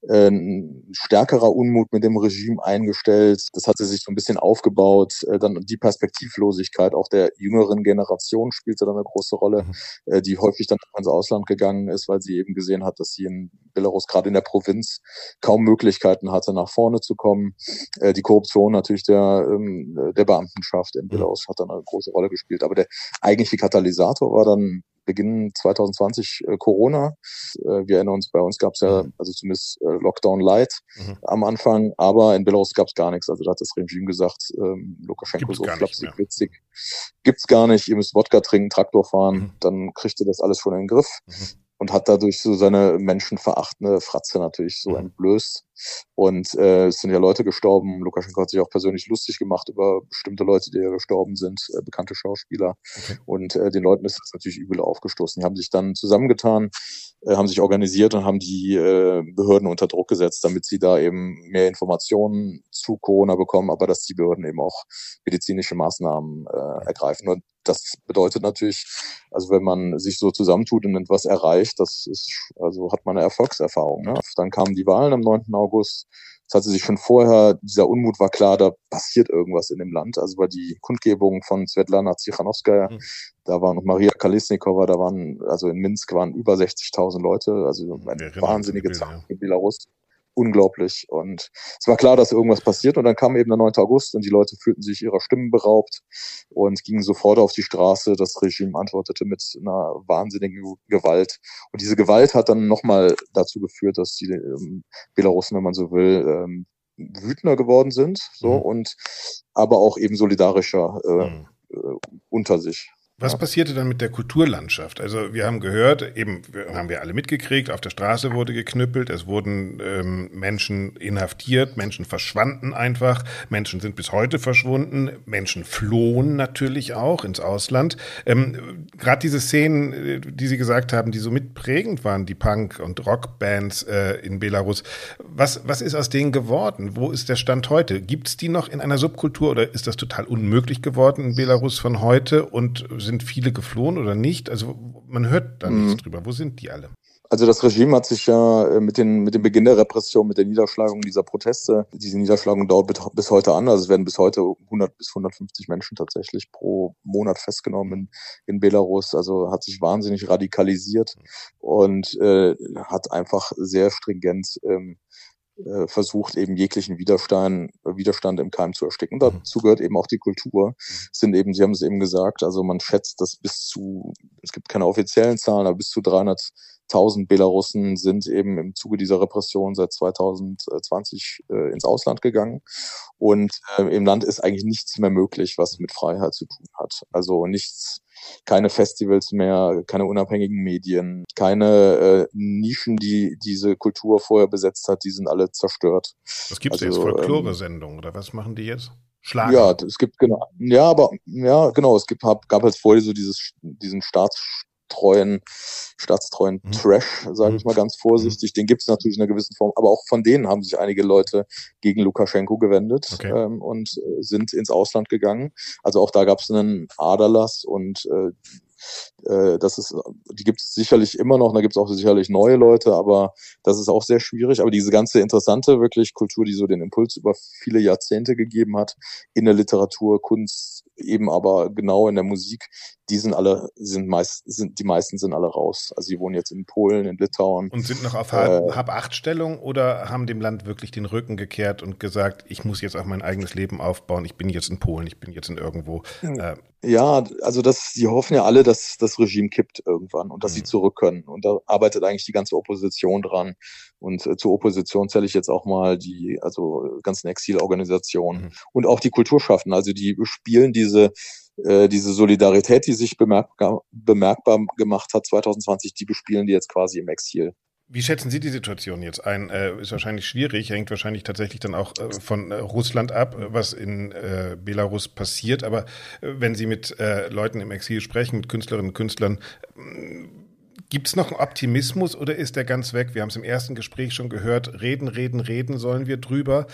äh, ein stärkerer Unmut mit dem Regime eingestellt. Das hatte sich so ein bisschen aufgebaut. Äh, dann die Perspektivlosigkeit auch der jüngeren Generation spielte dann eine große Rolle, mhm. Äh, die häufig dann ins Ausland gegangen ist, weil sie eben gesehen hat, dass sie in Belarus gerade in der Provinz kaum Möglichkeiten hatte, nach vorne zu kommen. Die Korruption natürlich der, ähm, der Beamtenschaft in mhm. Belarus hat dann eine große Rolle gespielt. Aber der eigentliche Katalysator war dann Beginn 2020 äh, Corona. Äh, wir erinnern uns, bei uns gab es ja, mhm. also zumindest äh, Lockdown Light mhm. am Anfang, aber in Belarus gab es gar nichts. Also da hat das Regime gesagt, ähm, Lukaschenko Gibt's so flapsig, witzig, gibt's gar nicht, ihr müsst Wodka trinken, Traktor fahren, mhm. dann kriegt ihr das alles schon in den Griff. Mhm und hat dadurch so seine menschenverachtende Fratze natürlich so mhm. entblößt. Und äh, es sind ja Leute gestorben. Lukaschenko hat sich auch persönlich lustig gemacht über bestimmte Leute, die ja gestorben sind, äh, bekannte Schauspieler. Okay. Und äh, den Leuten ist das natürlich übel aufgestoßen. Die haben sich dann zusammengetan, äh, haben sich organisiert und haben die äh, Behörden unter Druck gesetzt, damit sie da eben mehr Informationen zu Corona bekommen, aber dass die Behörden eben auch medizinische Maßnahmen äh, ergreifen. Und das bedeutet natürlich, also wenn man sich so zusammentut und etwas erreicht, das ist, also hat man eine Erfolgserfahrung. Ne? Dann kamen die Wahlen am 9. August. Es hatte sich schon vorher, dieser Unmut war klar, da passiert irgendwas in dem Land. Also war die Kundgebung von Svetlana Tsikhanowskaja, mhm. da waren noch Maria Kalisnikova, da waren, also in Minsk waren über 60.000 Leute, also eine wahnsinnige Zahl in Belarus unglaublich. Und es war klar, dass irgendwas passiert. Und dann kam eben der 9. August und die Leute fühlten sich ihrer Stimmen beraubt und gingen sofort auf die Straße. Das Regime antwortete mit einer wahnsinnigen Gewalt. Und diese Gewalt hat dann nochmal dazu geführt, dass die ähm, Belarusen, wenn man so will, ähm, wütender geworden sind, so mhm. und aber auch eben solidarischer äh, mhm. äh, unter sich. Was passierte dann mit der Kulturlandschaft? Also wir haben gehört, eben haben wir alle mitgekriegt, auf der Straße wurde geknüppelt, es wurden ähm, Menschen inhaftiert, Menschen verschwanden einfach, Menschen sind bis heute verschwunden, Menschen flohen natürlich auch ins Ausland. Ähm, Gerade diese Szenen, äh, die Sie gesagt haben, die so mitprägend waren, die Punk- und Rockbands äh, in Belarus, was, was ist aus denen geworden? Wo ist der Stand heute? Gibt es die noch in einer Subkultur oder ist das total unmöglich geworden in Belarus von heute und sind sind viele geflohen oder nicht? Also man hört da mhm. nichts drüber. Wo sind die alle? Also das Regime hat sich ja äh, mit, den, mit dem Beginn der Repression, mit der Niederschlagung dieser Proteste, diese Niederschlagung dauert bis heute an. Also es werden bis heute 100 bis 150 Menschen tatsächlich pro Monat festgenommen in, in Belarus. Also hat sich wahnsinnig radikalisiert und äh, hat einfach sehr stringent ähm, äh, versucht eben jeglichen Widerstand, Widerstand im Keim zu ersticken. Mhm. Dazu gehört eben auch die Kultur. Mhm. sind eben, Sie haben es eben gesagt, also man schätzt, dass bis zu, es gibt keine offiziellen Zahlen, aber bis zu 300.000 Belarussen sind eben im Zuge dieser Repression seit 2020 äh, ins Ausland gegangen. Und äh, im Land ist eigentlich nichts mehr möglich, was mit Freiheit zu tun hat. Also nichts keine Festivals mehr, keine unabhängigen Medien, keine äh, Nischen, die diese Kultur vorher besetzt hat, die sind alle zerstört. Was gibt es also, jetzt? Folklore-Sendungen oder was machen die jetzt? Schlagen. Ja, es gibt genau. Ja, aber ja, genau. Es gibt, hab, gab halt vorher so dieses, diesen Staats staatstreuen, staatstreuen mhm. Trash, sage ich mhm. mal ganz vorsichtig. Mhm. Den gibt es natürlich in einer gewissen Form, aber auch von denen haben sich einige Leute gegen Lukaschenko gewendet okay. ähm, und äh, sind ins Ausland gegangen. Also auch da gab es einen Aderlass und äh, äh, das ist, die gibt es sicherlich immer noch, da gibt es auch sicherlich neue Leute, aber das ist auch sehr schwierig. Aber diese ganze interessante wirklich Kultur, die so den Impuls über viele Jahrzehnte gegeben hat, in der Literatur, Kunst, eben aber genau in der Musik, die sind alle, sind meist, sind, die meisten sind alle raus. Also die wohnen jetzt in Polen, in Litauen. Und sind noch auf äh, Hab-Acht-Stellung oder haben dem Land wirklich den Rücken gekehrt und gesagt, ich muss jetzt auch mein eigenes Leben aufbauen, ich bin jetzt in Polen, ich bin jetzt in irgendwo. Äh, ja, also das, die hoffen ja alle, dass das Regime kippt irgendwann und dass mhm. sie zurück können. Und da arbeitet eigentlich die ganze Opposition dran. Und äh, zur Opposition zähle ich jetzt auch mal die, also ganzen Exilorganisationen mhm. und auch die Kulturschaffenden. Also die spielen diese äh, diese Solidarität, die sich bemerkbar, bemerkbar gemacht hat 2020, die bespielen die jetzt quasi im Exil. Wie schätzen Sie die Situation jetzt ein? Äh, ist wahrscheinlich schwierig, hängt wahrscheinlich tatsächlich dann auch äh, von äh, Russland ab, was in äh, Belarus passiert. Aber äh, wenn Sie mit äh, Leuten im Exil sprechen, mit Künstlerinnen und Künstlern, gibt es noch einen Optimismus oder ist der ganz weg? Wir haben es im ersten Gespräch schon gehört, reden, reden, reden sollen wir drüber.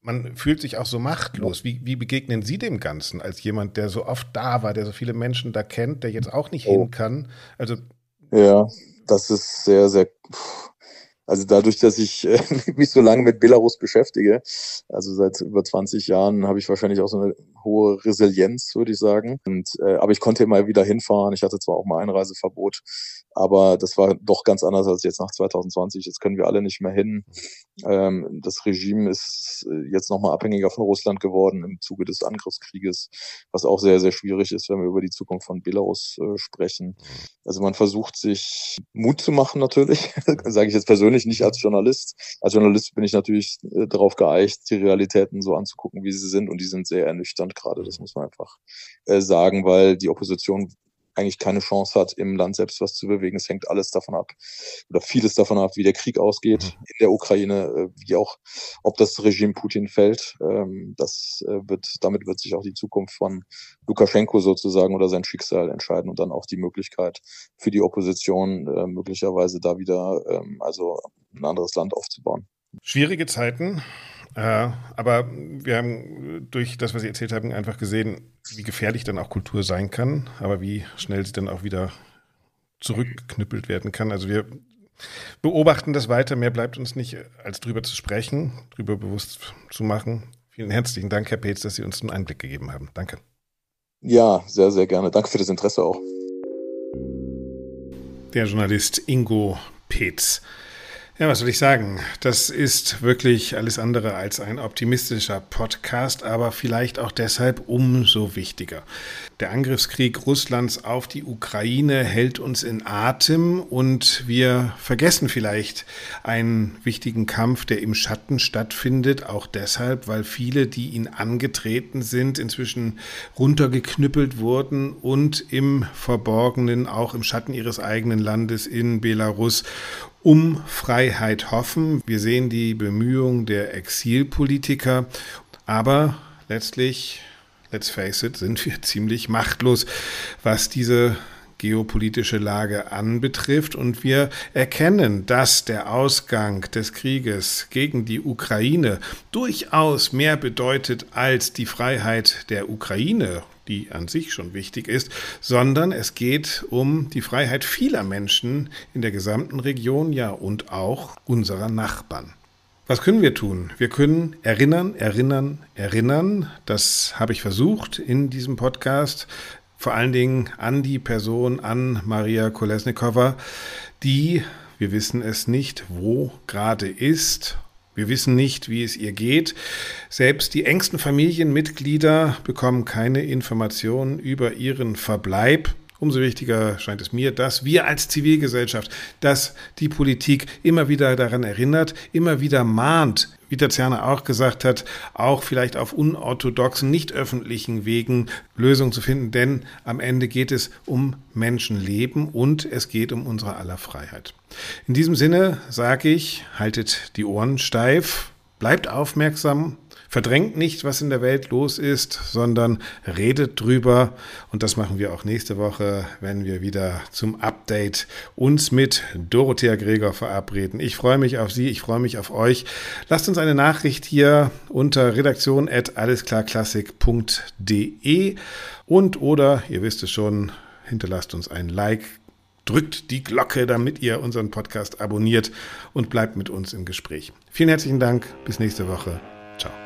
Man fühlt sich auch so machtlos. Wie, wie begegnen Sie dem Ganzen als jemand, der so oft da war, der so viele Menschen da kennt, der jetzt auch nicht oh. hin kann? Also ja das ist sehr, sehr. Also dadurch, dass ich äh, mich so lange mit Belarus beschäftige, also seit über 20 Jahren, habe ich wahrscheinlich auch so eine hohe Resilienz, würde ich sagen. Und, äh, aber ich konnte immer wieder hinfahren. Ich hatte zwar auch mal Einreiseverbot, aber das war doch ganz anders als jetzt nach 2020. Jetzt können wir alle nicht mehr hin. Ähm, das Regime ist äh, jetzt nochmal abhängiger von Russland geworden im Zuge des Angriffskrieges, was auch sehr, sehr schwierig ist, wenn wir über die Zukunft von Belarus äh, sprechen. Also man versucht sich Mut zu machen natürlich, sage ich jetzt persönlich nicht als Journalist. Als Journalist bin ich natürlich äh, darauf geeicht, die Realitäten so anzugucken, wie sie sind und die sind sehr ernüchternd gerade, das muss man einfach äh, sagen, weil die Opposition eigentlich keine Chance hat, im Land selbst was zu bewegen. Es hängt alles davon ab oder vieles davon ab, wie der Krieg ausgeht mhm. in der Ukraine, äh, wie auch, ob das Regime Putin fällt. Ähm, das äh, wird, damit wird sich auch die Zukunft von Lukaschenko sozusagen oder sein Schicksal entscheiden und dann auch die Möglichkeit für die Opposition äh, möglicherweise da wieder ähm, also ein anderes Land aufzubauen. Schwierige Zeiten. Äh, aber wir haben durch das, was Sie erzählt haben, einfach gesehen, wie gefährlich dann auch Kultur sein kann, aber wie schnell sie dann auch wieder zurückgeknüppelt werden kann. Also wir beobachten das weiter. Mehr bleibt uns nicht, als drüber zu sprechen, drüber bewusst zu machen. Vielen herzlichen Dank, Herr Petz, dass Sie uns einen Einblick gegeben haben. Danke. Ja, sehr, sehr gerne. Danke für das Interesse auch. Der Journalist Ingo Petz. Ja, was soll ich sagen? Das ist wirklich alles andere als ein optimistischer Podcast, aber vielleicht auch deshalb umso wichtiger. Der Angriffskrieg Russlands auf die Ukraine hält uns in Atem und wir vergessen vielleicht einen wichtigen Kampf, der im Schatten stattfindet, auch deshalb, weil viele, die ihn angetreten sind, inzwischen runtergeknüppelt wurden und im Verborgenen, auch im Schatten ihres eigenen Landes in Belarus um Freiheit hoffen. Wir sehen die Bemühungen der Exilpolitiker, aber letztlich let's face it, sind wir ziemlich machtlos, was diese geopolitische Lage anbetrifft. Und wir erkennen, dass der Ausgang des Krieges gegen die Ukraine durchaus mehr bedeutet als die Freiheit der Ukraine die an sich schon wichtig ist, sondern es geht um die Freiheit vieler Menschen in der gesamten Region, ja und auch unserer Nachbarn. Was können wir tun? Wir können erinnern, erinnern, erinnern. Das habe ich versucht in diesem Podcast. Vor allen Dingen an die Person, an Maria Kolesnikova, die, wir wissen es nicht, wo gerade ist. Wir wissen nicht, wie es ihr geht. Selbst die engsten Familienmitglieder bekommen keine Informationen über ihren Verbleib. Umso wichtiger scheint es mir, dass wir als Zivilgesellschaft, dass die Politik immer wieder daran erinnert, immer wieder mahnt, wie Tatjana auch gesagt hat, auch vielleicht auf unorthodoxen, nicht öffentlichen Wegen Lösungen zu finden, denn am Ende geht es um Menschenleben und es geht um unsere aller Freiheit. In diesem Sinne sage ich, haltet die Ohren steif, bleibt aufmerksam, Verdrängt nicht, was in der Welt los ist, sondern redet drüber. Und das machen wir auch nächste Woche, wenn wir wieder zum Update uns mit Dorothea Gregor verabreden. Ich freue mich auf Sie, ich freue mich auf euch. Lasst uns eine Nachricht hier unter redaktion.allesklarklassik.de und oder, ihr wisst es schon, hinterlasst uns ein Like, drückt die Glocke, damit ihr unseren Podcast abonniert und bleibt mit uns im Gespräch. Vielen herzlichen Dank, bis nächste Woche. Ciao.